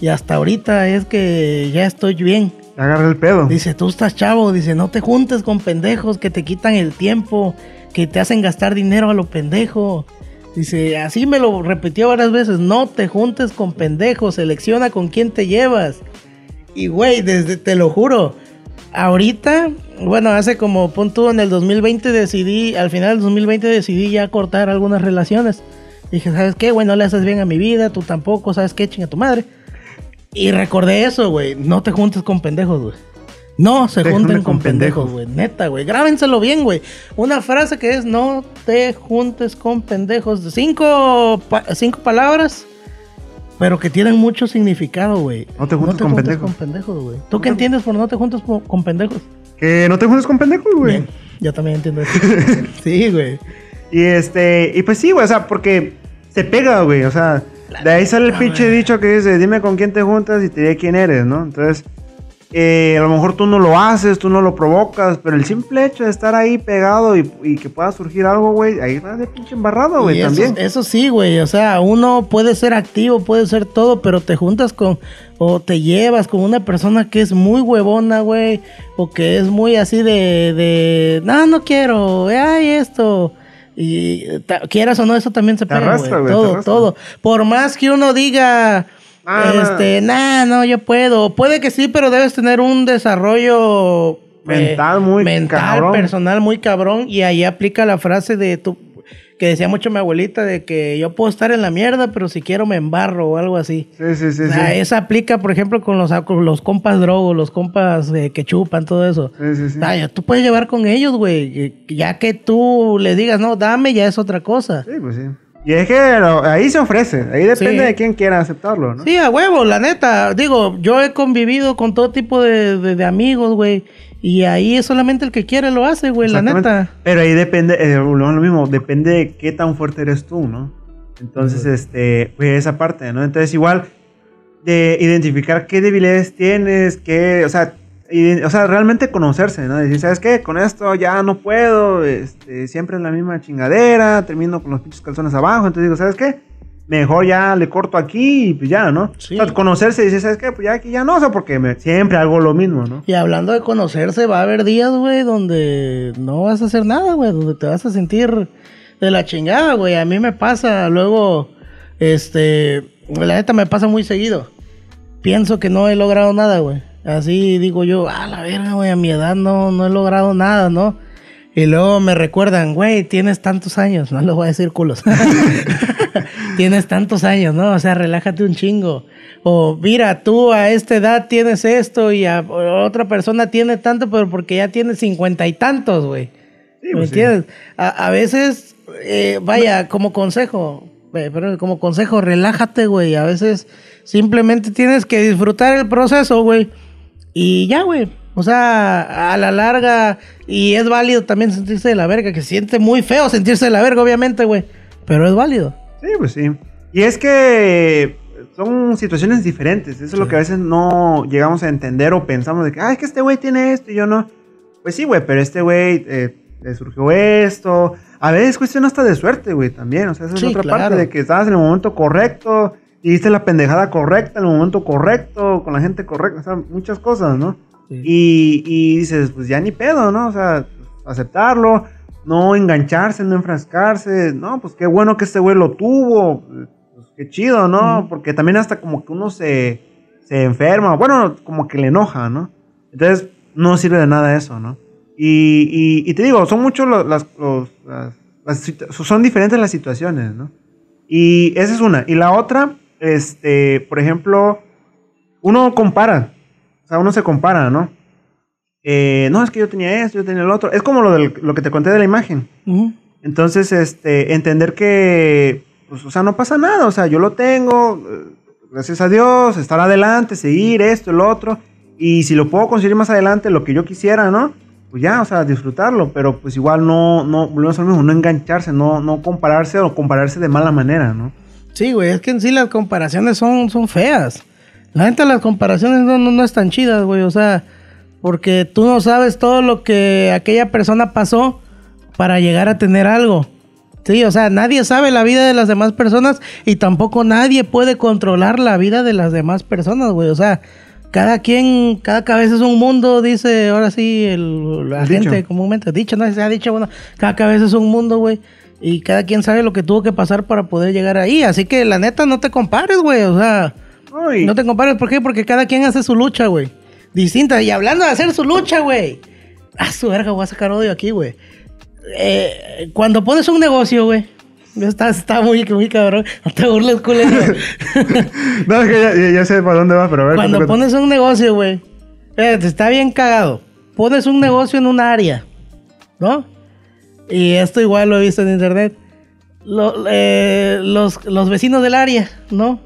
S1: Y hasta ahorita es que ya estoy bien.
S2: Agarra el pedo.
S1: Dice, tú estás chavo, dice, no te juntes con pendejos que te quitan el tiempo, que te hacen gastar dinero a lo pendejo. Dice, así me lo repitió varias veces, no te juntes con pendejos, selecciona con quién te llevas. Y güey, desde, te lo juro, ahorita, bueno, hace como punto en el 2020 decidí, al final del 2020 decidí ya cortar algunas relaciones. Dije, ¿sabes qué, güey? No le haces bien a mi vida, tú tampoco, ¿sabes qué? Chinga tu madre. Y recordé eso, güey. No te juntes con pendejos, güey. No se
S2: Te
S1: junten con
S2: con
S1: pendejos, güey. Neta, güey. Grábenselo bien, güey. Una frase que es no te juntes con pendejos. Cinco, pa- cinco palabras, pero que tienen mucho significado, güey.
S2: No te juntes con pendejos.
S1: con pendejos, güey. ¿Tú qué entiendes por no te juntes con pendejos?
S2: Que no te juntes con pendejos, güey.
S1: Yo también entiendo eso. sí, güey.
S2: Y este, y pues sí, güey, o sea, porque se pega, güey, o sea, de ahí sale el pinche dicho que dice, dime con quién te juntas y te diré quién eres, ¿no? Entonces, eh, a lo mejor tú no lo haces, tú no lo provocas, pero el simple hecho de estar ahí pegado y, y que pueda surgir algo, güey, ahí va de pinche embarrado, güey, también.
S1: eso sí, güey. O sea, uno puede ser activo, puede ser todo, pero te juntas con o te llevas con una persona que es muy huevona, güey, o que es muy así de, de no, no quiero, ay, esto. Y quieras o no, eso también se pega,
S2: arrastra,
S1: Todo, todo. Por más que uno diga,
S2: Ah,
S1: este, nah, no, yo puedo. Puede que sí, pero debes tener un desarrollo eh,
S2: Mental muy
S1: mental,
S2: cabrón.
S1: personal muy cabrón. Y ahí aplica la frase de tu, que decía mucho mi abuelita de que yo puedo estar en la mierda, pero si quiero me embarro o algo así.
S2: Sí, sí, sí.
S1: O sea,
S2: sí.
S1: esa aplica, por ejemplo, con los, con los compas drogos, los compas eh, que chupan, todo eso.
S2: Sí, sí, sí.
S1: O sea, ya tú puedes llevar con ellos, güey. Ya que tú le digas, no, dame, ya es otra cosa.
S2: Sí, pues sí. Y es que lo- ahí se ofrece, ahí depende
S1: Sí.
S2: de quién quiera aceptarlo, ¿no?
S1: Sí, a huevo, la neta. Digo, yo he convivido con todo tipo de, de- de amigos, güey. Y ahí es solamente el que quiere lo hace, güey, la neta.
S2: Pero ahí depende, eh, lo lo mismo, depende de qué tan fuerte eres tú, ¿no? Entonces, este, pues esa parte, ¿no? Entonces, igual, de identificar qué debilidades tienes, qué, o sea, ide- o sea, realmente conocerse, ¿no? Decir, ¿sabes qué? Con esto ya no puedo, este, siempre es la misma chingadera, termino con los pinches calzones abajo, entonces digo, ¿sabes qué? Mejor ya le corto aquí y pues ya, ¿no?
S1: Sí.
S2: O sea, conocerse y decir, ¿sabes qué? Pues ya aquí ya no, o sea, porque me- siempre hago lo mismo, ¿no?
S1: Y hablando de conocerse, va a haber días, güey, donde no vas a hacer nada, güey, donde te vas a sentir de la chingada, güey. A mí me pasa, luego, este, la neta me pasa muy seguido. Pienso que no he logrado nada, güey. Así digo yo, a la verga, güey, a mi edad no, no he logrado nada, ¿no? Y luego me recuerdan, güey, tienes tantos años, no les voy a decir culos. tienes tantos años, ¿no? O sea, relájate un chingo. O mira, tú a esta edad tienes esto y a otra persona tiene tanto, pero porque ya tiene cincuenta y tantos, güey.
S2: Sí,
S1: ¿Me
S2: pues sí.
S1: entiendes? A, a veces, eh, vaya, como consejo, eh, pero como consejo, relájate, güey. A veces simplemente tienes que disfrutar el proceso, güey. Y ya, güey. O sea, a la larga, y es válido también sentirse de la verga, que se siente muy feo sentirse de la verga, obviamente, güey. Pero es válido.
S2: Sí, pues sí. Y es que son situaciones diferentes. Eso es lo que a veces no llegamos a entender o pensamos de que, ay, es que este güey tiene esto y yo no. Pues sí, güey, pero este güey eh, le surgió esto. A veces es cuestión hasta de suerte, güey, también. O sea, esa
S1: Sí,
S2: es otra
S1: claro.
S2: parte de que estabas en el momento correcto, y diste la pendejada correcta en el momento correcto, con la gente correcta, o sea, muchas cosas, ¿no?
S1: Sí.
S2: Y, y dices, pues ya ni pedo, ¿no? O sea, aceptarlo, no engancharse, no enfrascarse, no, pues qué bueno que este güey lo tuvo, pues qué chido, ¿no? Porque también hasta como que uno se, se enferma, bueno, como que le enoja, ¿no? Entonces, no sirve de nada eso, ¿no? Y, y- y te digo, son muchos los, las, los- las- las situ- son diferentes las situaciones, ¿no? Y esa es una. Y la otra, este, por ejemplo, uno compara. O sea, uno se compara, ¿no? Eh, no, es que yo tenía esto, yo tenía el otro. Es como lo, del- lo que te conté de la imagen. Entonces, este, entender que, pues, o sea, no pasa nada. O sea, yo lo tengo, eh, gracias a Dios, estar adelante, seguir esto, el otro. Y si lo puedo conseguir más adelante, lo que yo quisiera, ¿no? Pues ya, o sea, disfrutarlo. Pero pues igual no, no, volvemos al mismo, no engancharse, no, no compararse o compararse de mala manera, ¿no?
S1: Sí, güey, es que en sí las comparaciones son, son feas. La neta, las comparaciones no, no, no están chidas, güey. O sea, porque tú no sabes todo lo que aquella persona pasó para llegar a tener algo. Sí, o sea, nadie sabe la vida de las demás personas y tampoco nadie puede controlar la vida de las demás personas, güey. O sea, cada quien, cada cabeza es un mundo, dice ahora sí el, la gente comúnmente. Dicho, no se ha dicho, bueno, cada cabeza es un mundo, güey. Y cada quien sabe lo que tuvo que pasar para poder llegar ahí. Así que la neta, no te compares, güey. O sea, no te compares. ¿Por qué? Porque cada quien hace su lucha, güey. Distinta. Y hablando de hacer su lucha, güey. Ah, su verga, voy a sacar odio aquí, güey. Eh, cuando pones un negocio, güey. Está, está muy, muy cabrón. No te burles, culero.
S2: No, es que ya, ya- ya sé para dónde vas, pero a ver.
S1: Cuando pones un negocio, güey. Espérate, está bien cagado. Pones un negocio en un área, ¿no? Y esto igual lo he visto en internet. Lo- eh, los, los vecinos del área, ¿no?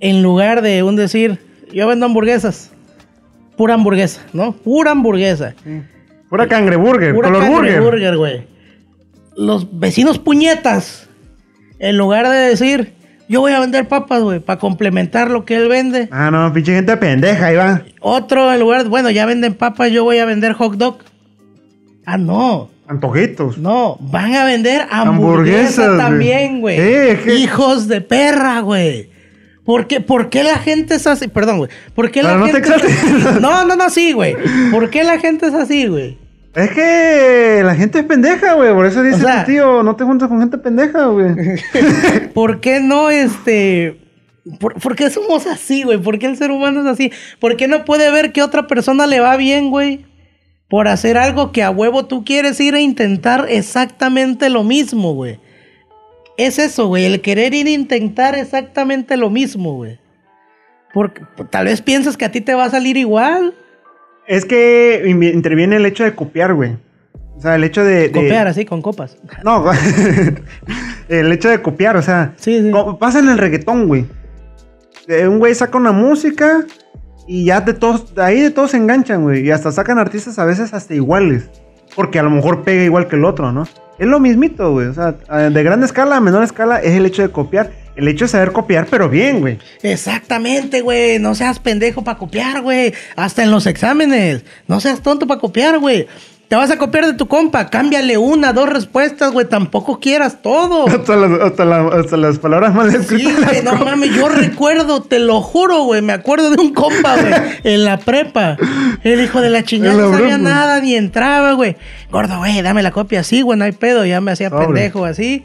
S1: En lugar de un decir, yo vendo hamburguesas. Pura hamburguesa, ¿no? Pura hamburguesa.
S2: Sí. Pura cangreburger,
S1: Pura
S2: color burger.
S1: cangreburger, güey. Los vecinos puñetas, en lugar de decir, yo voy a vender papas, güey, para complementar lo que él vende.
S2: Ah, no, pinche gente pendeja, ahí va.
S1: Otro, en lugar, bueno, ya venden papas, yo voy a vender hot dog. Ah, no.
S2: Antojitos.
S1: No, van a vender
S2: Hamburguesas,
S1: también, güey.
S2: Que-
S1: Hijos de perra, güey. ¿Por qué, ¿Por qué la gente es así? Perdón, güey. ¿Por qué la
S2: no te
S1: gente así? No, no, no, sí, güey. ¿Por qué la gente es así, güey?
S2: Es que la gente es pendeja, güey. Por eso dice
S1: O sea-
S2: tío, no te juntes con gente pendeja, güey.
S1: ¿Por qué no, este... ¿Por, por qué somos así, güey? ¿Por qué el ser humano es así? ¿Por qué no puede ver que a otra persona le va bien, güey? Por hacer algo que a huevo tú quieres ir a intentar exactamente lo mismo, güey. es eso, güey, el querer ir a intentar exactamente lo mismo, güey. Porque pues, tal vez piensas que a ti te va a salir igual.
S2: Es que interviene el hecho de copiar, güey. O sea, el hecho de... de-
S1: Copiar así con copas.
S2: No, el hecho de copiar, o sea,
S1: Sí, sí.
S2: pasa en el reggaetón, güey. Eh, Un güey saca una música y ya de todos, de ahí de todos se enganchan, güey. Y hasta sacan artistas a veces hasta iguales. Porque a lo mejor pega igual que el otro, ¿no? Es lo mismito, güey. O sea, de grande escala a menor escala es el hecho de copiar. El hecho de saber copiar, pero bien, güey.
S1: Exactamente, güey. No seas pendejo para copiar, güey. Hasta en los exámenes. No seas tonto para copiar, güey. Te vas a copiar de tu compa. Cámbiale una, dos respuestas, güey. Tampoco quieras todo.
S2: Hasta las, hasta la- hasta las palabras mal
S1: Sí,
S2: escritas.
S1: güey, no mames, yo recuerdo, te lo juro, güey, me acuerdo de un compa, güey, en la prepa. El hijo de la chingada no sabía nada, ni entraba, güey. Gordo, güey, dame la copia así, güey, no hay pedo, ya me hacía
S2: Sobre.
S1: pendejo así.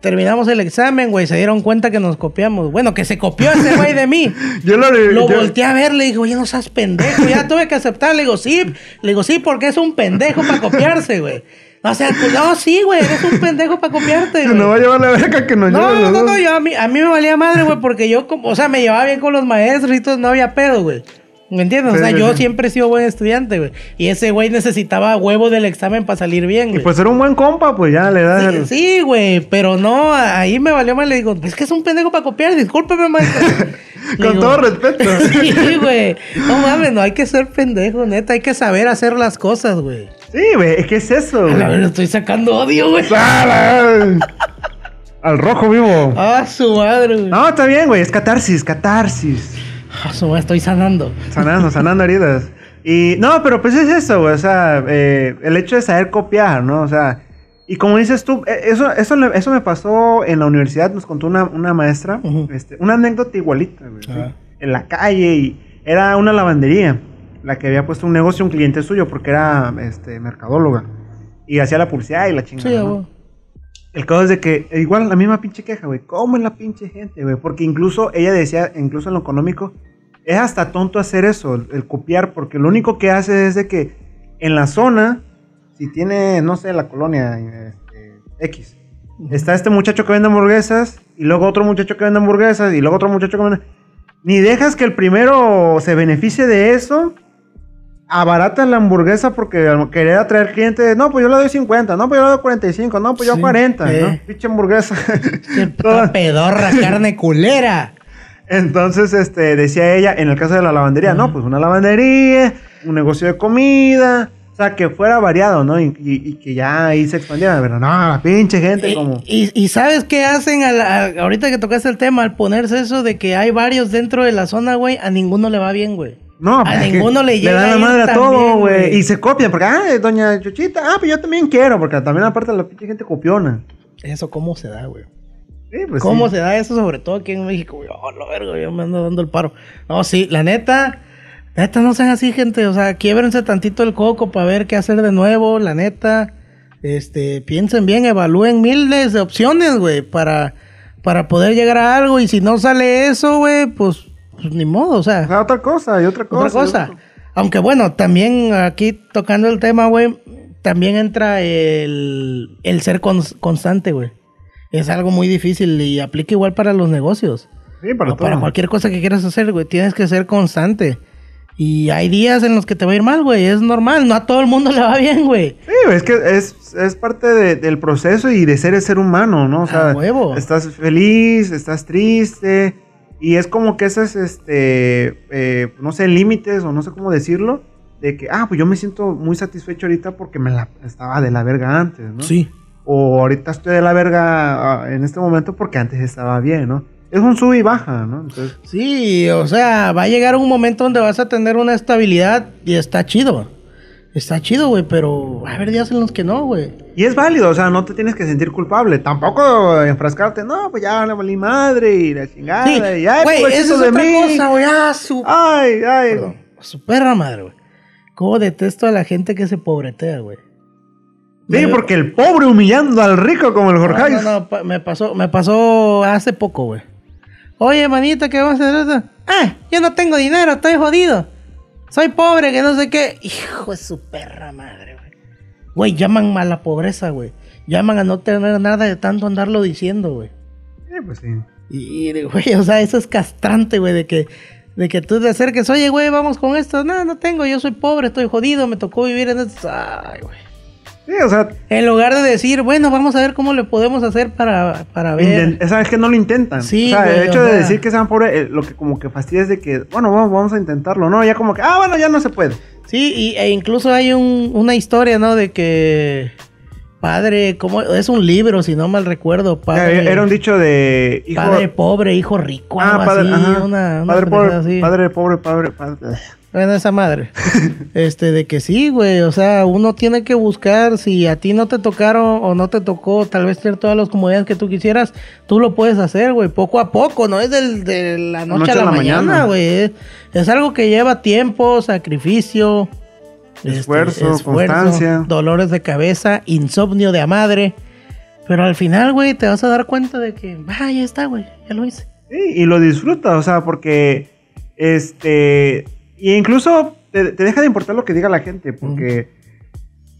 S1: Terminamos el examen, güey, se dieron cuenta que nos copiamos. Bueno, que se copió ese güey de mí.
S2: Yo lo,
S1: Lo
S2: yo-
S1: volteé a ver, le digo, oye, no seas pendejo. Ya tuve que aceptar. Le digo, sí. Le digo, sí, porque es un pendejo para copiarse, güey. O sea, pues, no, sí, güey, eres un pendejo para copiarte, güey.
S2: nos va a llevar la verga que nos
S1: No,
S2: los
S1: no,
S2: dos.
S1: no, yo a mí, a mí me valía madre, güey, porque yo, como, o sea, me llevaba bien con los maestros y todo, no había pedo, güey. ¿Me entiendes?
S2: Sí,
S1: o sea,
S2: sí,
S1: yo
S2: sí.
S1: siempre he sido buen estudiante, güey. Y ese güey necesitaba huevo del examen para salir bien,
S2: Y pues era un buen compa, pues ya le das el...
S1: Sí, güey, pero no, ahí me valió mal. Le digo, es que es un pendejo para copiar, discúlpeme, maestro.
S2: Con
S1: digo,
S2: todo respeto.
S1: Sí, güey. No mames, no hay que ser pendejo, neta. Hay que saber hacer las cosas, güey.
S2: Sí, güey, es que es eso,
S1: A
S2: güey.
S1: verdad, estoy sacando odio, güey.
S2: ¡Sala! Al rojo vivo.
S1: Ah, su madre, güey.
S2: No, está bien, güey, es catarsis, catarsis.
S1: Ah, estoy sanando.
S2: Sanando, sanando heridas. Y no, pero pues es eso, güey. O sea, eh, el hecho de saber copiar, ¿no? O sea, y como dices tú, eh, eso, eso, eso me pasó en la universidad, nos contó una, una maestra, este, una anécdota igualita, güey. ¿sí?
S1: Ajá.
S2: En la calle y era una lavandería, la que había puesto un negocio un cliente suyo porque era este, mercadóloga. Y hacía la publicidad y la chingada.
S1: Sí,
S2: ¿no? El caso es de que, eh, igual la misma pinche queja, güey. ¿Cómo es la pinche gente, güey? Porque incluso ella decía, incluso en lo económico, es hasta tonto hacer eso, el, el copiar, porque lo único que hace es de que en la zona, si tiene, no sé, la colonia este, X, está este muchacho que vende hamburguesas, y luego otro muchacho que vende hamburguesas, y luego otro muchacho que vende. Ni dejas que el primero se beneficie de eso. Abaratas la hamburguesa porque querer atraer clientes, no, pues yo le doy 50, no, pues yo le doy 45, no, pues yo
S1: Sí,
S2: 40,
S1: eh.
S2: ¿no? Pinche hamburguesa. Toda-
S1: pedorra, carne culera.
S2: Entonces, este, decía ella, en el caso de la lavandería, no, pues una lavandería, un negocio de comida, o sea, que fuera variado, ¿no? Y, y- y que ya ahí se expandiera, pero no, la pinche gente
S1: Y,
S2: como...
S1: y- y sabes qué hacen al- al- ahorita que tocaste el tema, al ponerse eso de que hay varios dentro de la zona, güey, a ninguno le va bien, güey.
S2: No,
S1: a ninguno le llega
S2: Le dan la madre a todo, güey. Y se copian, porque, ah, doña Chuchita, ah, pues yo también quiero, porque también aparte la pinche gente copiona.
S1: Eso, ¿cómo se da, güey?
S2: Sí, pues
S1: ¿Cómo
S2: sí.
S1: se da eso, sobre todo aquí en México? güey? Oh, la verga, yo me ando dando el paro. No, sí, la neta, neta, no sean así, gente. O sea, quiebrense tantito el coco para ver qué hacer de nuevo, la neta. Este, piensen bien, evalúen miles de opciones, güey, para, para poder llegar a algo. Y si no sale eso, güey, pues, pues ni modo, o sea.
S2: Sea, otra cosa, y otra cosa.
S1: Otra cosa.
S2: otro-
S1: Aunque bueno, también aquí tocando el tema, güey, también entra el, el ser cons- constante, güey. Es algo muy difícil y aplica igual para los negocios.
S2: Sí, para
S1: o
S2: todo.
S1: para cualquier cosa que quieras hacer, güey. Tienes que ser constante. Y hay días en los que te va a ir mal, güey. Es normal. No a todo el mundo le va bien, güey.
S2: Sí, es que es, es parte de- del proceso y de ser el ser humano, ¿no? O sea,
S1: huevo.
S2: estás feliz, estás triste, y es como que esos, este, eh, no sé, límites o no sé cómo decirlo, de que, ah, pues yo me siento muy satisfecho ahorita porque me la estaba de la verga antes, ¿no? O ahorita estoy de la verga ah, en este momento porque antes estaba bien, ¿no? Es un sub y baja, ¿no? Entonces,
S1: Sí, o sea, va a llegar un momento donde vas a tener una estabilidad y está chido. Está chido, güey, pero va a haber días en los que no, güey.
S2: y es válido, o sea, no te tienes que sentir culpable. Tampoco enfrascarte, no, pues ya le valí madre y la chingada.
S1: Sí,
S2: y, ay,
S1: güey,
S2: pobrecito
S1: eso es
S2: de
S1: otra
S2: mí.
S1: cosa, güey. Ah, su...
S2: Ay, ay.
S1: Perdón, su perra madre, güey. Cómo detesto a la gente que se pobretea, güey.
S2: Sí,
S1: Me-
S2: porque el pobre humillando al rico como el Jorge.
S1: No, no, me pasó, me pasó hace poco, güey. Oye, manita, ¿qué vamos a hacer? Ah, yo no tengo dinero, estoy jodido. Soy pobre, que no sé qué. Hijo de su perra madre, güey. güey, llaman a la pobreza, güey. Llaman a no tener nada de tanto andarlo diciendo, güey.
S2: Sí, pues sí.
S1: Y, y, güey, o sea, eso es castrante, güey, de que, de que tú te acerques, oye, güey, vamos con esto. No, no tengo, yo soy pobre, estoy jodido, me tocó vivir en esto. Ay, güey.
S2: Sí, o sea,
S1: En lugar de decir, bueno, vamos a ver cómo le podemos hacer para, para ver.
S2: esa es que no lo intentan.
S1: Sí,
S2: o sea,
S1: güey,
S2: el hecho
S1: o
S2: de decir que sean pobres, eh, lo que como que fastidia es de que, bueno, vamos, vamos a intentarlo, ¿no? Ya como que, ah, bueno, ya no se puede.
S1: Sí, y, e incluso hay un- una historia, ¿no? De que padre, ¿cómo? Es un libro, si no mal recuerdo. Padre,
S2: Era un dicho de hijo.
S1: padre pobre, hijo rico,
S2: ah, padre,
S1: así,
S2: ajá.
S1: una, una
S2: padre, pobre,
S1: así.
S2: padre pobre, padre, padre.
S1: Bueno, esa madre. este, de que sí, güey. O sea, uno tiene que buscar. Si a ti no te tocaron o no te tocó, tal vez tener todas las comodidades que tú quisieras, tú lo puedes hacer, güey. Poco a poco, no es del- de la noche, a la, mañana, güey. Es, es algo que lleva tiempo, sacrificio, este,
S2: Esfuerzo, constancia.
S1: dolores de cabeza, insomnio de a madre. Pero al final, güey, te vas a dar cuenta de que, ah, ya está, güey, ya lo hice.
S2: Sí, y lo disfruta, o sea, porque, este, y incluso te, te deja de importar lo que diga la gente, porque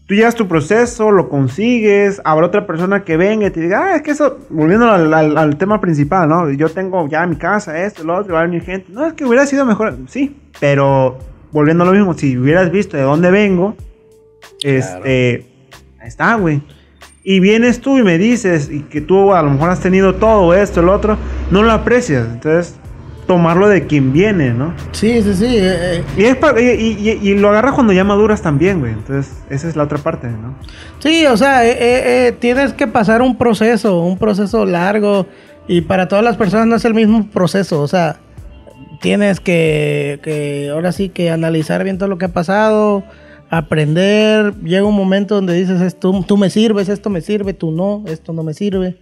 S2: tú llevas tu proceso, lo consigues, habrá otra persona que venga y te diga, ah, es que eso, volviendo al, al- al tema principal, ¿no? Yo tengo ya mi casa, esto, lo otro, va a venir gente. No, es que hubiera sido mejor, sí, pero volviendo a lo mismo, si hubieras visto de dónde vengo, este, ahí está, güey. Y vienes tú y me dices y que tú a lo mejor has tenido todo esto, el otro, no lo aprecias. Entonces, tomarlo de quien viene, ¿no?
S1: Sí, sí, sí. eh, eh,
S2: Y, es pa- y, y- y lo agarras cuando ya maduras también, güey. Entonces, esa es la otra parte, ¿no?
S1: Sí, o sea, eh, tienes que pasar un proceso, un proceso largo y para todas las personas no es el mismo proceso, o sea, tienes que, que ahora sí que analizar bien todo lo que ha pasado, aprender, llega un momento donde dices, "Es- tú, tú me sirves, esto me sirve, tú no, esto no me sirve.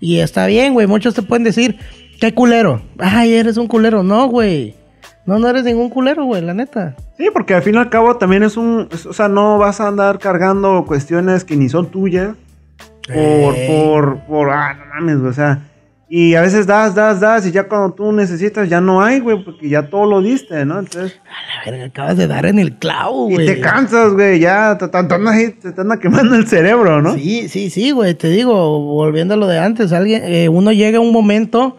S1: Y está bien, güey, muchos te pueden decir, qué culero, ay, eres un culero, no, güey, no, no eres ningún culero, güey, la neta.
S2: Sí, porque al fin y al cabo también es un... es- o sea, no vas a andar cargando cuestiones que ni son tuyas. Por, por, por, ah, no mames, güey, o sea... Y a veces das, das, das y ya cuando tú necesitas ya no hay, güey, porque ya todo lo diste, ¿no? Entonces...
S1: A la verga, acabas de dar en el clavo,
S2: Y
S1: güey.
S2: te cansas, güey, ya te, te, te te quemando el cerebro, ¿no?
S1: Sí, sí, sí, güey, te digo, volviendo a lo de antes, alguien, eh, uno llega a un momento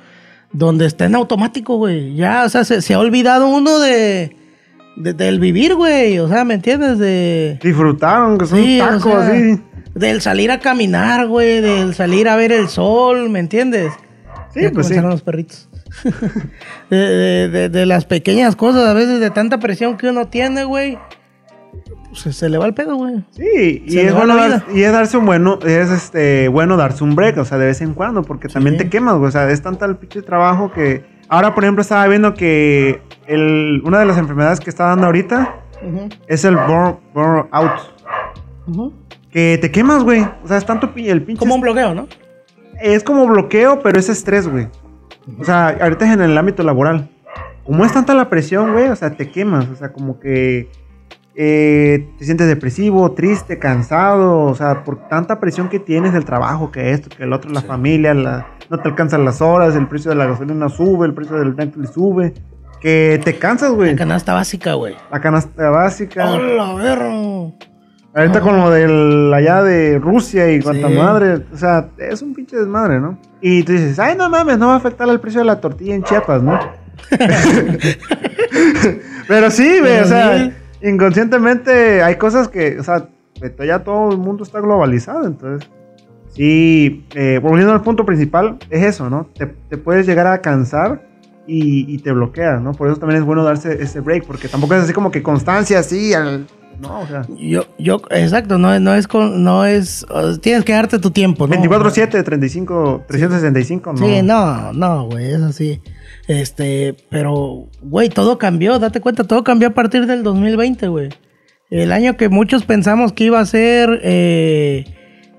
S1: donde está en automático, güey. Ya, o sea, se, se ha olvidado uno de, de- del vivir, güey. O sea, ¿me entiendes? De,
S2: Disfrutaron, que son
S1: sí, o
S2: tacos
S1: sea,
S2: así.
S1: del salir a caminar, güey, del salir a ver el sol, ¿me entiendes?
S2: Sí,
S1: Ya
S2: pues sí.
S1: los perritos. de, de- de- de las pequeñas cosas, a veces de tanta presión que uno tiene, güey. Se, se le va el pedo, güey.
S2: Sí, y es, bueno dar- y es darse un bueno, es este bueno darse un break, o sea, de vez en cuando, porque también
S1: Sí.
S2: te quemas, güey, o sea, es tanta el pinche trabajo que ahora, por ejemplo, estaba viendo que el, una de las enfermedades que está dando ahorita es el burn, out, que te quemas, güey, o sea, es tanto el pinche
S1: Como un bloqueo, ¿no?
S2: es como bloqueo, pero es estrés, güey. O sea, ahorita es en el ámbito laboral. Como es tanta la presión, güey, o sea, te quemas. O sea, como que eh, te sientes depresivo, triste, cansado. O sea, por tanta presión que tienes del trabajo, que esto, que el otro, la familia, la- no te alcanzan las horas, el precio de la gasolina sube, el precio del Netflix sube. Que te cansas, güey.
S1: La canasta básica, güey.
S2: La canasta básica.
S1: ¡Hola, verro!
S2: Ahorita con lo del allá de Rusia y cuanta
S1: Sí.
S2: madre, o sea, es un pinche desmadre, ¿no? Y tú dices, ay, no mames, no va a afectar el precio de la tortilla en Chiapas, ¿no? Pero sí, güey, o sea. Inconscientemente hay cosas que, o sea, ya todo el mundo está globalizado, entonces, sí, eh, volviendo al punto principal, es eso, ¿no? Te, te puedes llegar a cansar y, y te bloquea, ¿no? Por eso también es bueno darse ese break, porque tampoco es así como que constancia así, al, no, o sea...
S1: Yo, yo, exacto, no, no es con, no es, tienes que darte tu tiempo, ¿no?
S2: 24-7, 35, 365, no.
S1: Sí, no, no, güey, es así. Este, pero, güey, todo cambió, date cuenta, todo cambió a partir del 2020, güey. El año que muchos pensamos que iba a ser eh,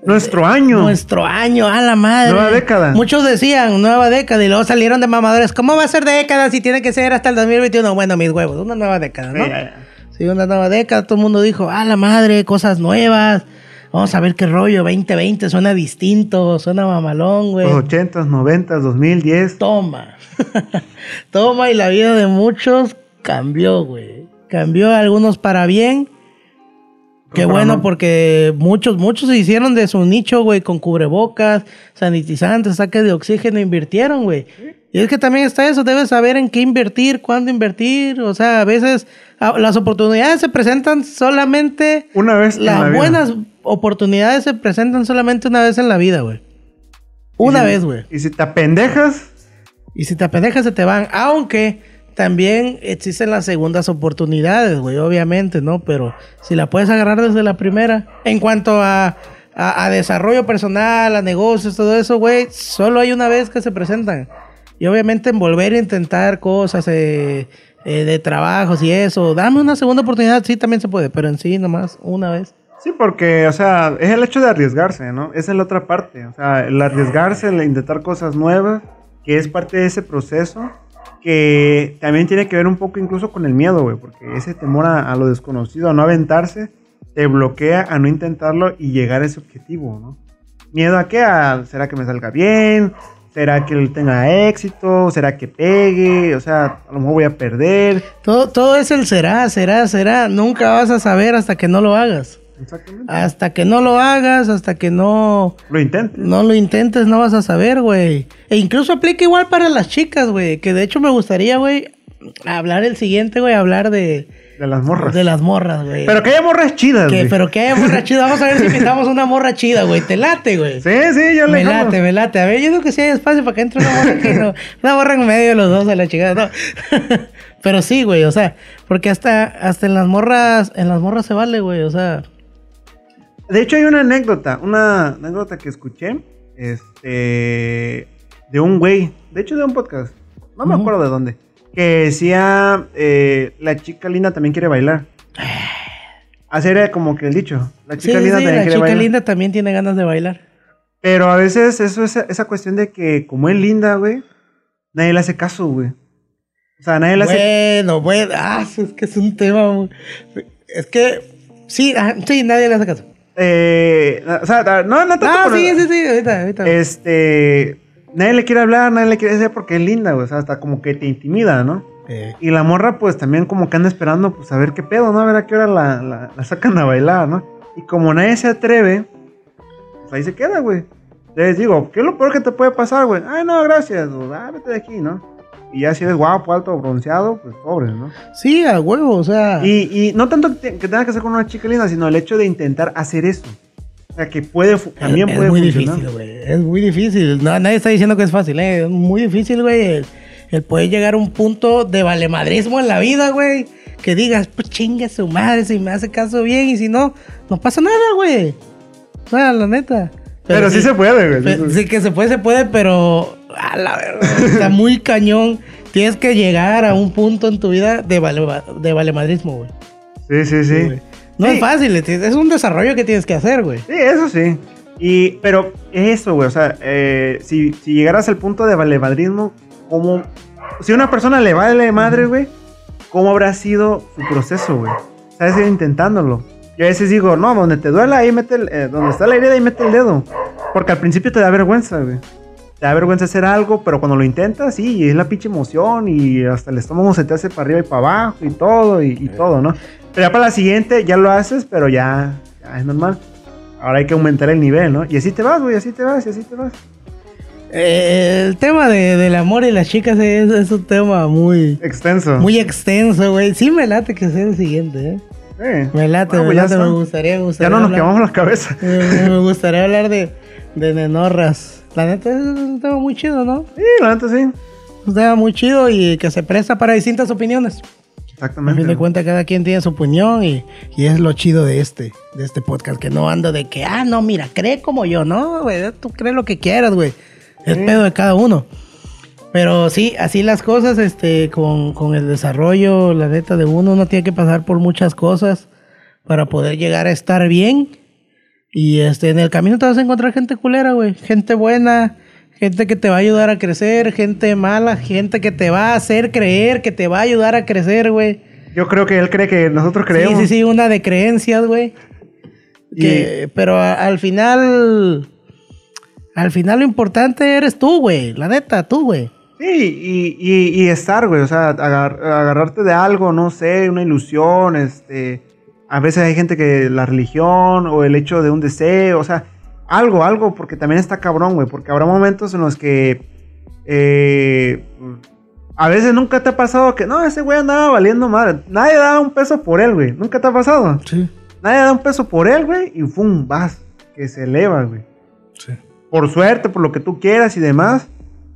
S2: Nuestro año.
S1: nuestro año, a la madre.
S2: Nueva década.
S1: Muchos decían nueva década y luego salieron de mamadores. ¿Cómo va a ser década si tiene que ser hasta el 2021? Bueno, mis huevos, una nueva década, ¿no?
S2: Sí,
S1: una nueva década, todo el mundo dijo, ah, la madre, cosas nuevas. Vamos a ver qué rollo, 2020 suena distinto, suena mamalón, güey.
S2: Los 80s, 90s, 2010.
S1: Toma. Toma y la vida de muchos cambió, güey. Cambió algunos para bien Qué bueno
S2: no-
S1: porque muchos, muchos se hicieron de su nicho, güey, con cubrebocas, sanitizantes, saques de oxígeno, invirtieron, güey. Y es que también está eso, debes saber en qué invertir, cuándo invertir, o sea, a veces las oportunidades se presentan solamente,
S2: Una vez en la
S1: las
S2: vida.
S1: buenas oportunidades se presentan solamente una vez en la vida, güey. Una
S2: si-
S1: vez, güey.
S2: Y si te apendejas,
S1: Y si te apendejas se te van, aunque también existen las segundas oportunidades, güey, obviamente, ¿no? Pero si la puedes agarrar desde la primera, en cuanto a, a- desarrollo personal, a negocios, todo eso, güey, solo hay una vez que se presentan. Y obviamente en volver a intentar cosas eh, eh, de trabajos y eso, dame una segunda oportunidad, sí, también se puede, pero en sí nomás una vez.
S2: Sí, porque, o sea, es el hecho de arriesgarse, ¿no? Esa es la otra parte. O sea, el arriesgarse, el intentar cosas nuevas, que es parte de ese proceso, que también tiene que ver un poco incluso con el miedo, güey, porque ese temor a, lo desconocido, a no aventarse, te bloquea a no intentarlo y llegar a ese objetivo, ¿no? ¿Miedo a qué? A, ¿Será que me salga bien? ¿Será que él tenga éxito? ¿Será que pegue? O sea, a lo mejor voy a perder.
S1: Todo, todo es el será, será, será. Nunca vas a saber hasta que no lo hagas.
S2: Exactamente.
S1: Hasta que no lo hagas, hasta que no,
S2: Lo intento.
S1: no lo intentes, no vas a saber, güey. E incluso aplica igual para las chicas, güey. Que de hecho me gustaría, güey, hablar el siguiente, güey, hablar de,
S2: De las morras.
S1: de las morras, güey.
S2: Pero que haya morras chidas, güey.
S1: pero que haya morra chida. Vamos a ver si pintamos una morra chida, güey. Te late, güey.
S2: Sí, sí, yo le
S1: Me late, me late. A ver, yo creo que sí hay espacio para que entre una morra que no. Una morra en medio de los dos a la chingada, no. Pero sí, güey, o sea, porque hasta, hasta en las morras, en las morras se vale, güey, o sea.
S2: De hecho, hay una anécdota, una anécdota que escuché, este, de un güey, de hecho de un podcast, no me acuerdo de dónde, que decía, eh, la chica linda también quiere bailar. Así era como que el dicho, la chica
S1: sí,
S2: linda
S1: sí,
S2: también
S1: la
S2: quiere
S1: chica
S2: bailar.
S1: linda también tiene ganas de bailar.
S2: Pero a veces eso es esa cuestión de que como es linda, güey, nadie le hace caso, güey. O sea, nadie le hace...
S1: Bueno, bueno, ah, es que es un tema. muy- Es que, sí, ah, sí, nadie le hace caso.
S2: Eh, o sea, no, no tanto
S1: Ah,
S2: por-
S1: sí, sí, sí, ahorita, ahorita.
S2: Este, nadie le quiere hablar, nadie le quiere decir porque es linda, güey. O sea, hasta como que te intimida, ¿no?
S1: Eh,
S2: Y la morra, pues también como que anda esperando, pues a ver qué pedo, ¿no? A ver a qué hora la, la- la sacan a bailar, ¿no? Y como nadie se atreve, pues ahí se queda, güey. Les digo, ¿qué es lo peor que te puede pasar, güey? Ay, no, gracias, güey. Ah, vete de aquí, ¿no? Y ya si eres guapo, alto, bronceado, pues pobre, ¿no?
S1: sí, a huevo, o sea.
S2: Y, y no tanto que, te- que tenga que ser con una chica linda, sino el hecho de intentar hacer eso. O sea, que puede, también
S1: es,
S2: puede
S1: es muy
S2: funcionar.
S1: difícil, güey. Es muy difícil. No, nadie está diciendo que es fácil, ¿eh? Es muy difícil, güey. El, el poder llegar a un punto de valemadrismo en la vida, güey. Que digas, pues chingue su madre si me hace caso bien y si no, no pasa nada, güey. O sea, la neta.
S2: Pero, sí, se puede, güey.
S1: Pe- Sí, que se puede, se puede, pero a la verdad, está muy cañón. Tienes que llegar a un punto en tu vida de, vale, de valemadrismo, güey.
S2: Sí, sí, sí.
S1: güey. No
S2: Sí.
S1: es fácil, es un desarrollo que tienes que hacer, güey.
S2: Sí, eso sí. Y, pero eso, güey, o sea, eh, si, si llegaras al punto de valemadrismo, ¿cómo? Si a una persona le vale madre, güey, ¿cómo habrá sido su proceso, güey? ¿Sabes? Ir intentándolo. Yo a veces digo, no, donde te duela, ahí mete el, eh, donde está la herida, ahí mete el dedo. Porque al principio te da vergüenza, güey. Te da vergüenza hacer algo, pero cuando lo intentas, sí, es la pinche emoción y hasta el estómago se te hace para arriba y para abajo y todo, y, y todo, ¿no? Pero ya para la siguiente ya lo haces, pero ya, ya es normal. Ahora hay que aumentar el nivel, ¿no? Y así te vas, güey, así te vas, y así te vas.
S1: Eh, el tema de, del amor y las chicas es, es un tema muy,
S2: Extenso.
S1: muy extenso, güey. Sí me late que sea el siguiente, ¿eh?
S2: Sí.
S1: Me late,
S2: Ah,
S1: me gustaría, me
S2: Ya no nos
S1: hablar-
S2: quemamos la cabeza.
S1: Eh, me gustaría hablar de, de nenorras. La neta es un tema muy chido, ¿no?
S2: Sí, la neta sí.
S1: Un tema muy chido y que se presta para distintas opiniones. A
S2: Exactamente.
S1: fin de cuentas, cada quien tiene su opinión y, y es lo chido de este, de este podcast, que no ando de que, ah, no, mira, cree como yo, no, güey, tú crees lo que quieras, güey. Es
S2: Sí.
S1: pedo de cada uno. Pero sí, así las cosas, este, con, con el desarrollo, la neta de uno, uno tiene que pasar por muchas cosas para poder llegar a estar bien. Y este, en el camino te vas a encontrar gente culera, güey. Gente buena, gente que te va a ayudar a crecer, gente mala, gente que te va a hacer creer que te va a ayudar a crecer, güey.
S2: Yo creo que él cree que nosotros creemos.
S1: Sí, sí, sí, una de creencias, güey. Que- Pero a- al final, al final lo importante eres tú, güey. La neta, tú, güey.
S2: Sí, y, y, y estar, güey, o sea, agar- agarrarte de algo, no sé, una ilusión, este, A veces hay gente que la religión o el hecho de un deseo, o sea, algo, algo, porque también está cabrón, güey. Porque habrá momentos en los que. Eh, a veces nunca te ha pasado que, no, ese güey andaba valiendo madre. Nadie da un peso por él, güey. Nunca te ha pasado.
S1: Sí.
S2: Nadie da un peso por él, güey. Y ¡fum! Vas. Que se eleva, güey.
S1: Sí.
S2: Por suerte, por lo que tú quieras y demás.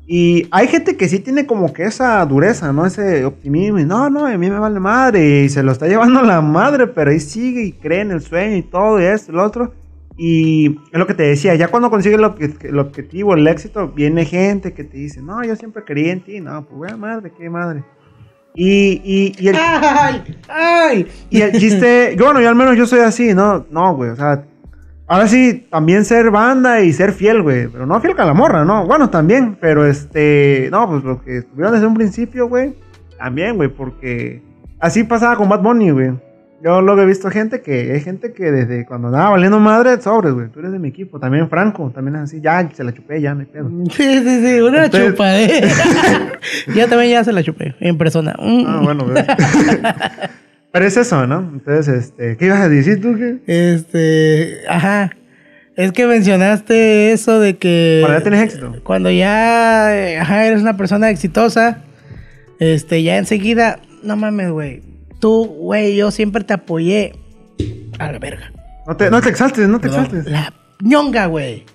S2: Y hay gente que sí tiene como que esa dureza, ¿no? Ese optimismo. Y no, no, a mí me vale madre. Y se lo está llevando la madre, pero ahí sigue y cree en el sueño y todo y esto y lo otro. Y es lo que te decía, ya cuando consigues el, obje- el objetivo, el éxito, viene gente que te dice, no, yo siempre creí en ti. No, pues, güey, madre, qué madre. Y, y, y el,
S1: ¡Ay! ¡Ay!
S2: y el chiste, yo, bueno, yo al menos yo soy así, ¿no? No, güey, o sea, ahora sí, también ser banda y ser fiel, güey, pero no fiel con la morra, ¿no? Bueno, también, pero este, no, pues lo que estuvieron desde un principio, güey, también, güey, porque así pasaba con Bad Bunny, güey. Yo luego he visto gente que, hay gente que desde cuando andaba valiendo madre, sobres, güey, tú eres de mi equipo, también Franco, también es así, ya, se la chupé, ya, no hay pedo.
S1: Sí, sí, sí, una
S2: Entonces-
S1: chupadera. Yo también ya se la chupé en persona.
S2: Ah, bueno, güey. Pero es eso, ¿no? Entonces, este, ¿qué ibas a decir tú? ¿Qué?
S1: Este, ajá. Es que mencionaste eso de que.
S2: Cuando ya tienes éxito.
S1: Cuando ya eh, ajá, eres una persona exitosa, este, ya enseguida, no mames, güey. Tú, güey, yo siempre te apoyé a la verga.
S2: No te, no te exaltes, no te
S1: Perdón,
S2: exaltes.
S1: La ñonga, güey.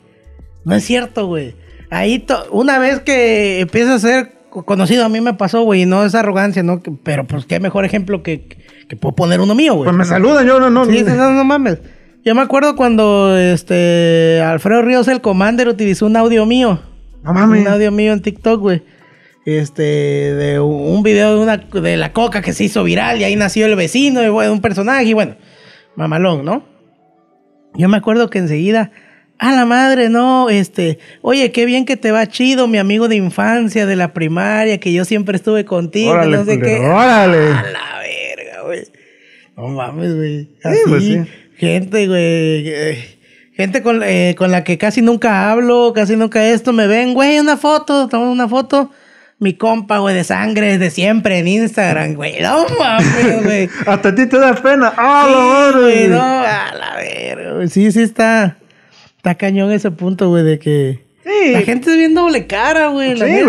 S1: No es cierto, güey. Ahí, una vez que empiezas a ser co- conocido, a mí me pasó, güey, y no es arrogancia, ¿no? Pero pues qué mejor ejemplo que, que puedo poner uno mío, güey.
S2: Pues me saludan, yo no, no.
S1: Sí, sí, no, no mames. Yo me acuerdo cuando este Alfredo Ríos, el Commander, utilizó un audio mío.
S2: No mames.
S1: Un audio mío en TikTok, güey. Este, de un video de una de la coca que se hizo viral y ahí nació el vecino y bueno, un personaje y bueno, mamalón, ¿no? Yo me acuerdo que enseguida, a la madre, no, este, oye, qué bien que te va chido, mi amigo de infancia, de la primaria, que yo siempre estuve contigo,
S2: Órale,
S1: no sé qué.
S2: órale.
S1: A la güey. No mames, güey. Así,
S2: pues sí.
S1: gente, güey. eh, Gente con, eh, con la que casi nunca hablo, casi nunca esto, me ven, güey, una foto, tomamos una foto. Mi compa, güey, de sangre, de siempre en Instagram, güey. No mames, güey.
S2: Hasta a ti te da pena. ¡Ah,
S1: Sí, güey, no, a la verga, güey. Sí, sí está. Está cañón ese punto, güey, de que.
S2: Sí.
S1: La gente es bien doble cara, güey.
S2: Sí, güey.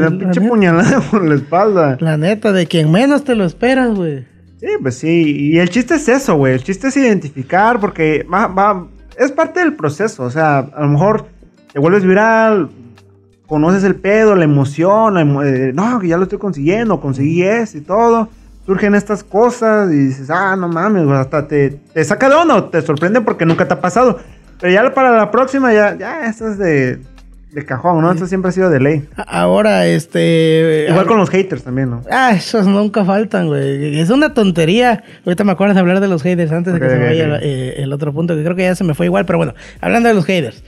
S1: La
S2: pinche
S1: neta.
S2: puñalada por la espalda.
S1: La neta, de quien menos te lo esperas, güey.
S2: Sí, pues sí. Y el chiste es eso, güey. El chiste es identificar porque va, va, es parte del proceso. O sea, a lo mejor te vuelves viral, conoces el pedo, la emoción, eh, no, que ya lo estoy consiguiendo, conseguí esto y todo. Surgen estas cosas y dices, ah, no mames, hasta te, te saca de onda te sorprende porque nunca te ha pasado. Pero ya para la próxima, ya, ya, esto es de, de cajón, ¿no? Esto siempre ha sido de ley.
S1: Ahora, este.
S2: Igual con los haters también, ¿no?
S1: Ah, esos nunca faltan, güey. Es una tontería. Ahorita me acuerdas de hablar de los haters antes de que se me vaya eh, el otro punto, que creo que ya se me fue igual, pero bueno, hablando de los haters.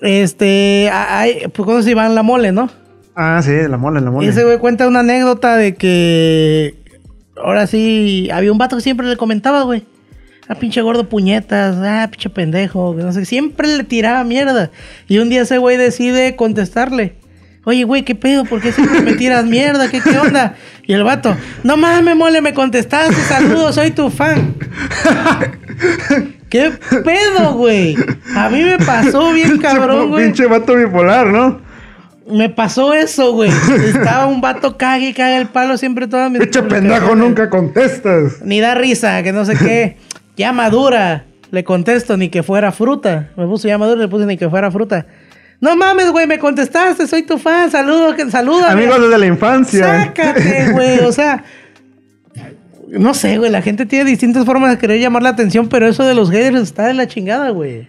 S1: Este, hay, pues conoces Iván La Mole, ¿no?
S2: Ah, sí, la mole, la mole.
S1: Ese güey cuenta una anécdota de que ahora sí había un vato que siempre le comentaba, güey. Ah, pinche gordo puñetas, ah, pinche pendejo, que no sé, siempre le tiraba mierda. Y un día ese güey decide contestarle. Oye, güey, ¿qué pedo? ¿Por qué siempre me tiras mierda? ¿Qué, qué onda? Y el vato, no mames, mole, me contestaste, saludos, soy tu fan. ¿Qué pedo, güey? A mí me pasó bien cabrón, güey.
S2: Pinche vato bipolar, ¿no?
S1: Me pasó eso, güey. Estaba un vato cague y caga el palo siempre todas mis
S2: Pinche pendejo, nunca contestas.
S1: Ni da risa, que no sé qué. Ya madura. Le contesto ni que fuera fruta. Me puso ya madura, le puse ni que fuera fruta. No mames, güey, me contestaste, soy tu fan, saludo, que saluda.
S2: Amigos desde la infancia.
S1: Sácate, güey, o sea. No sé, güey, la gente tiene distintas formas de querer llamar la atención, pero eso de los haters está de la chingada, güey.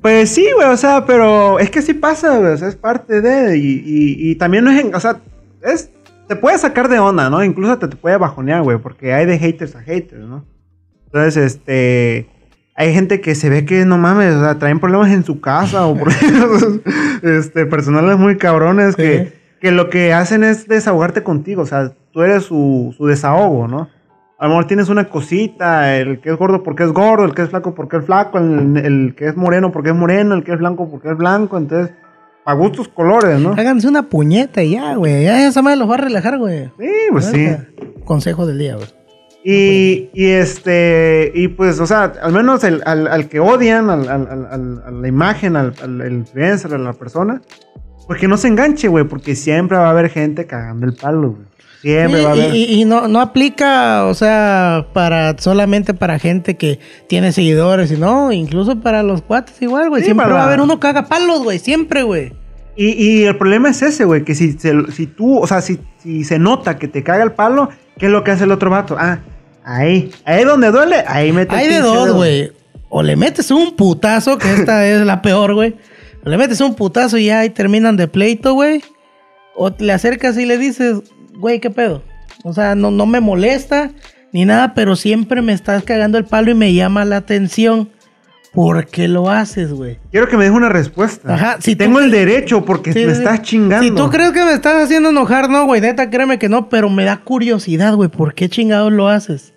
S2: Pues sí, güey, o sea, pero es que sí pasa, güey, o sea, es parte de, y, y, y también no es, en- o sea, es, te puede sacar de onda, ¿no? Incluso te, te puede bajonear, güey, porque hay de haters a haters, ¿no? Entonces, este, hay gente que se ve que, no mames, o sea, traen problemas en su casa o por este, personales muy cabrones que,
S1: Sí.
S2: que lo que hacen es desahogarte contigo, o sea, tú eres su, su desahogo, ¿no? A lo mejor tienes una cosita, el que es gordo porque es gordo, el que es flaco porque es flaco, el, el que es moreno porque es moreno, el que es blanco porque es blanco, entonces, a gustos colores, ¿no?
S1: Háganse una puñeta y ya, güey. Ya esa madre los va a relajar, güey.
S2: Sí, pues sí.
S1: Consejo del día, güey.
S2: Y, y este, y pues, o sea, al menos el, al, al que odian, al, al- a la imagen, al, influencer, a la persona, pues que no se enganche, güey, porque siempre va a haber gente cagando el palo, güey. Siempre
S1: Sí,
S2: va a haber.
S1: y, y- y no, no aplica, o sea, para solamente para gente que tiene seguidores, sino incluso para los cuates igual, güey.
S2: Sí,
S1: siempre
S2: para-
S1: va a haber uno caga palos, güey, siempre, güey.
S2: Y, y el problema es ese, güey, que si, si tú, o sea, si, si se nota que te caga el palo, ¿qué es lo que hace el otro vato? Ah, ahí, ahí donde duele, ahí mete el
S1: Hay de dos, güey. O le metes un putazo, que esta es la peor, güey. O le metes un putazo y ya ahí terminan de pleito, güey. O le acercas y le dices, güey, ¿qué pedo? O sea, no, no me molesta ni nada, pero siempre me estás cagando el palo y me llama la atención. ¿Por qué lo haces, güey?
S2: Quiero que me dejes una respuesta.
S1: Ajá, si tú
S2: Tengo el derecho porque
S1: Sí,
S2: me estás chingando.
S1: Si tú crees que me estás haciendo enojar, no, güey. Neta, créeme que no, pero me da curiosidad, güey. ¿Por qué chingados lo haces?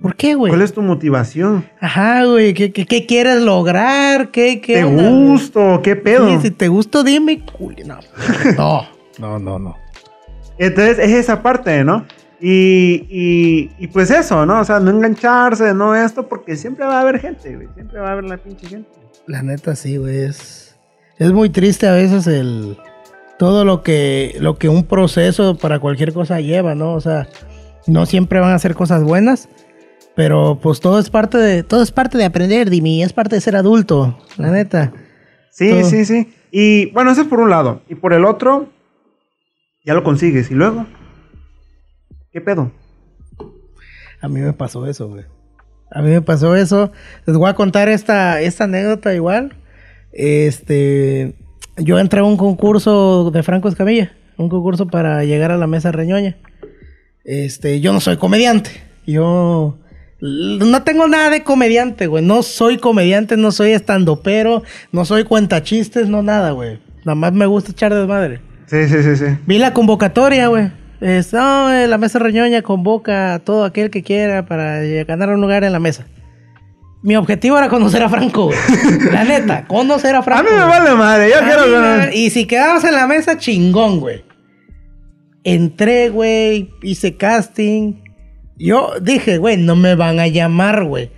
S1: ¿Por qué, güey?
S2: ¿Cuál es tu motivación?
S1: Ajá, güey. ¿Qué, qué, qué quieres lograr? ¿Qué, qué
S2: ¿Te
S1: onda, güey?
S2: gusto? ¿Qué pedo?
S1: Sí, si te gusta, dime. No. no, no, no, no.
S2: Entonces es esa parte, ¿no? Y, y, y pues eso, ¿no? O sea, no engancharse, no esto, porque siempre va a haber gente, güey. Siempre va a haber la pinche gente.
S1: La neta, sí, güey. Es, es muy triste a veces el. Todo lo que, lo que un proceso para cualquier cosa lleva, ¿no? O sea, no siempre van a ser cosas buenas. Pero pues todo es parte de. Todo es parte de aprender, Dimi. Es parte de ser adulto. La neta.
S2: Sí,
S1: Todo.
S2: sí, sí. Y bueno, eso es por un lado. Y por el otro, ya lo consigues. Y luego, ¿qué pedo?
S1: A mí me pasó eso, güey. A mí me pasó eso. Les voy a contar esta, esta anécdota igual. Este, yo entré a un concurso de Franco Escamilla, un concurso para llegar a la mesa reñoña. Este, yo no soy comediante. Yo no tengo nada de comediante, güey. No soy comediante, no soy estandopero, no soy cuentachistes, no nada, güey. Nada más me gusta echar desmadre.
S2: Sí, sí, sí, sí.
S1: Vi la convocatoria, güey. Es, no, eh, la mesa reñoña convoca a todo aquel que quiera para eh, ganar un lugar en la mesa. Mi objetivo era conocer a Franco, güey. La neta, conocer a
S2: A
S1: Franco.
S2: mí me vale madre, yo
S1: A
S2: quiero ganar.
S1: Y si quedabas en la mesa, chingón, güey. Entré, güey, hice casting. Yo dije, güey, no me van a llamar, güey.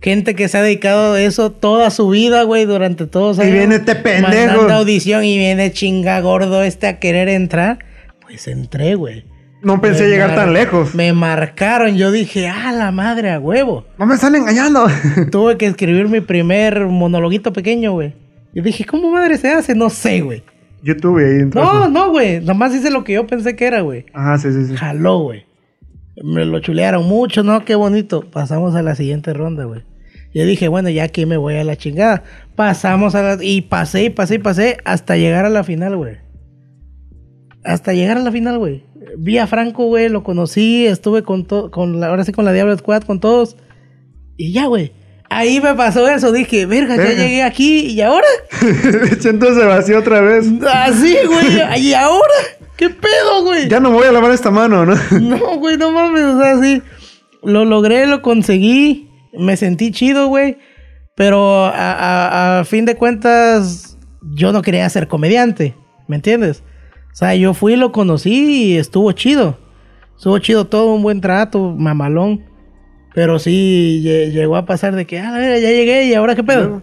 S1: Gente que se ha dedicado a eso toda su vida, güey, durante todos
S2: Y
S1: años.
S2: viene este pendejo.
S1: Mandando audición y viene chinga gordo este a querer entrar. Pues entré, güey.
S2: No pensé
S1: Me
S2: llegar tan lejos.
S1: Me marcaron. Yo dije, ah, la madre a huevo.
S2: No me están engañando.
S1: Tuve que escribir mi primer monologuito pequeño, güey. Yo dije, ¿cómo madre se hace? No sé, güey.
S2: YouTube ahí entonces.
S1: No, no, güey. Nomás hice lo que yo pensé que era, güey.
S2: Ajá, sí, sí, sí.
S1: Jaló, güey. Me lo chulearon mucho, ¿no? Qué bonito. Pasamos a la siguiente ronda, güey. Yo dije, bueno, ya aquí me voy a la chingada. Pasamos a la... Y pasé, y pasé, y pasé hasta llegar a la final, güey. Hasta llegar a la final, güey. Vi a Franco, güey, lo conocí, estuve con todo, con la, ahora sí con la Diablo Squad, con todos. Y ya, güey. Ahí me pasó eso, dije, verga, ya llegué aquí, ¿y ahora?
S2: Entonces se vació otra vez.
S1: Así, güey, ¿y ahora? ¿Qué pedo, güey?
S2: Ya no voy a lavar esta mano, ¿no?
S1: No, güey, no mames, o sea, sí. Lo logré, lo conseguí. Me sentí chido, güey. Pero a, a- a fin de cuentas, yo no quería ser comediante. ¿Me entiendes? O sea, yo fui, lo conocí y estuvo chido. Estuvo chido todo, un buen trato, mamalón. Pero sí lle- llegó a pasar de que, ah, ya llegué y ahora qué pedo.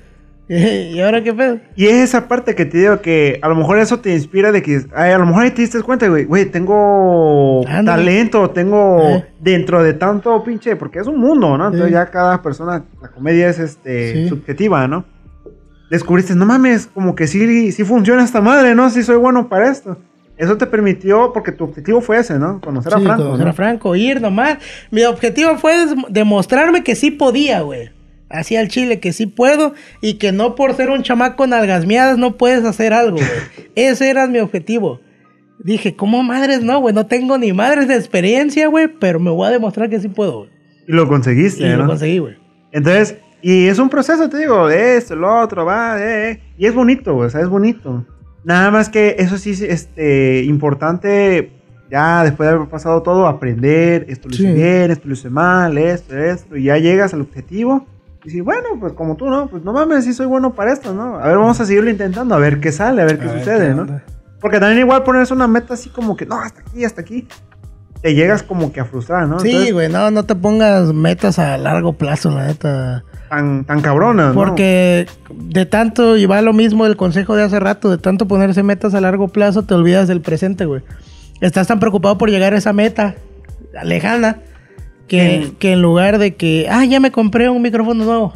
S1: ¿Y ahora qué pedo?
S2: Y es esa parte que te digo que a lo mejor eso te inspira de que ay, a lo mejor ahí te diste cuenta, güey, güey, tengo
S1: Ándale.
S2: talento, tengo
S1: Eh.
S2: dentro de tanto pinche, porque es un mundo, ¿no? Entonces ya cada persona, la comedia es este
S1: Sí.
S2: subjetiva, ¿no? Descubriste, no mames, como que sí, sí funciona esta madre, ¿no? Sí soy bueno para esto. Eso te permitió, porque tu objetivo fue ese, ¿no? Conocer a Franco.
S1: conocer
S2: ¿no?
S1: a Franco, ir nomás. Mi objetivo fue demostrarme que sí podía, güey. Hacia el Chile, que sí puedo y que no por ser un chamaco nalgasmeadas no puedes hacer algo, güey. Ese era mi objetivo. Dije, ¿cómo madres no, güey? No tengo ni madres de experiencia, güey, pero me voy a demostrar que sí puedo, güey.
S2: Y lo conseguiste,
S1: Y
S2: ¿no?
S1: lo conseguí, güey.
S2: Entonces, y es un proceso, te digo, de esto, lo otro, va, eh, eh, y es bonito, güey, o sea, es bonito. Nada más que eso sí es este, importante, ya después de haber pasado todo, aprender, esto lo hice
S1: Sí.
S2: bien, esto lo hice mal, esto, esto, y ya llegas al objetivo. Y dices, bueno, pues como tú, ¿no? Pues no mames, sí soy bueno para esto, ¿no? A ver, vamos a seguirlo intentando, a ver qué sale, a ver qué
S1: A ver
S2: sucede,
S1: qué
S2: ¿no? Porque también igual ponerse una meta así como que, no, hasta aquí, hasta aquí. te llegas como que a frustrar, ¿no?
S1: Sí, güey, no, no te pongas metas a largo plazo, la neta.
S2: tan, tan cabronas, ¿no?
S1: Porque de tanto, y va lo mismo el consejo de hace rato, de tanto ponerse metas a largo plazo, te olvidas del presente, güey. Estás tan preocupado por llegar a esa meta lejana que, que en lugar de que, ah, ya me compré un micrófono nuevo,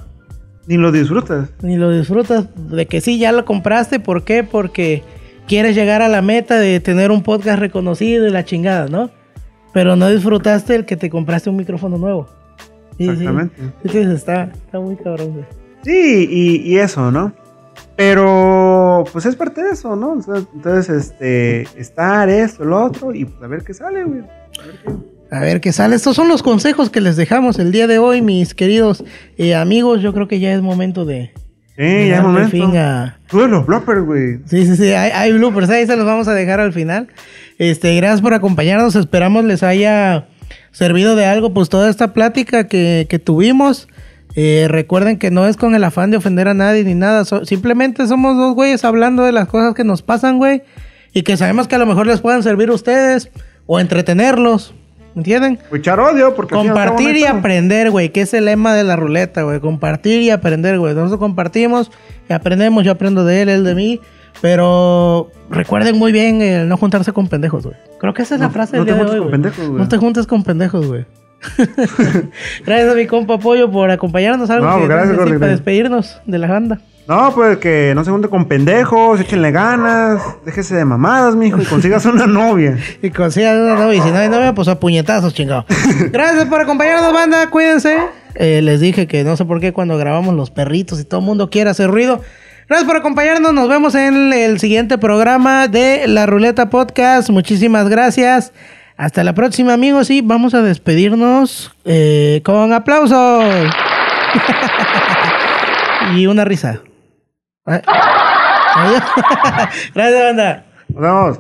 S2: Ni lo disfrutas.
S1: ni lo disfrutas, de que sí, ya lo compraste, ¿por qué? Porque quieres llegar a la meta de tener un podcast reconocido y la chingada, ¿no? Pero no disfrutaste el que te compraste un micrófono. Sí, sí.
S2: Exactamente.
S1: Sí, sí, está, está muy cabrón, güey.
S2: Sí, y, y eso, ¿no? Pero, pues es parte de eso, ¿no? O sea, Entonces, este, estar esto, lo otro, y pues a ver qué sale, güey. A ver qué-
S1: A ver qué sale. Estos son los consejos que les dejamos el día de hoy, mis queridos eh, amigos. Yo creo que ya es momento de,
S2: Sí,
S1: de
S2: ya es momento.
S1: fin a...
S2: Los bloppers, güey.
S1: Sí, sí, sí, hay, hay bloopers, ahí se los vamos a dejar al final. Este, gracias por acompañarnos, esperamos les haya servido de algo, pues toda esta plática que, que tuvimos. Eh, recuerden que no es con el afán de ofender a nadie ni nada, so- simplemente somos dos güeyes hablando de las cosas que nos pasan, güey, y que sabemos que a lo mejor les puedan servir a ustedes o entretenerlos, ¿entienden?
S2: Odio, porque
S1: Compartir y aprender, güey, que es el lema de la ruleta, güey. Compartir y aprender, güey. Nosotros compartimos y aprendemos, yo aprendo de él, él de mí. Pero recuerden muy bien el no juntarse con pendejos, güey. Creo que esa es la
S2: No-
S1: frase
S2: no
S1: del día de
S2: juntes
S1: hoy,
S2: con pendejos, güey.
S1: No te juntes con pendejos, güey. gracias a mi compa Pollo por acompañarnos. Algo
S2: No,
S1: que
S2: gracias,
S1: para despedirnos de la banda.
S2: No, pues que no se junte con pendejos, échenle ganas, déjese de mamadas, mijo, y consigas una novia.
S1: Y consigan una novia. Y si no hay novia, pues a puñetazos, chingado. Gracias por acompañarnos, banda. Cuídense. Eh, les dije que no sé por qué cuando grabamos los perritos y todo el mundo quiere hacer ruido. Gracias por acompañarnos. Nos vemos en el siguiente programa de La Ruleta Podcast. Muchísimas gracias. Hasta la próxima, amigos. Y vamos a despedirnos eh, con aplausos. y una risa. Adiós. Gracias, banda.
S2: Nos vemos.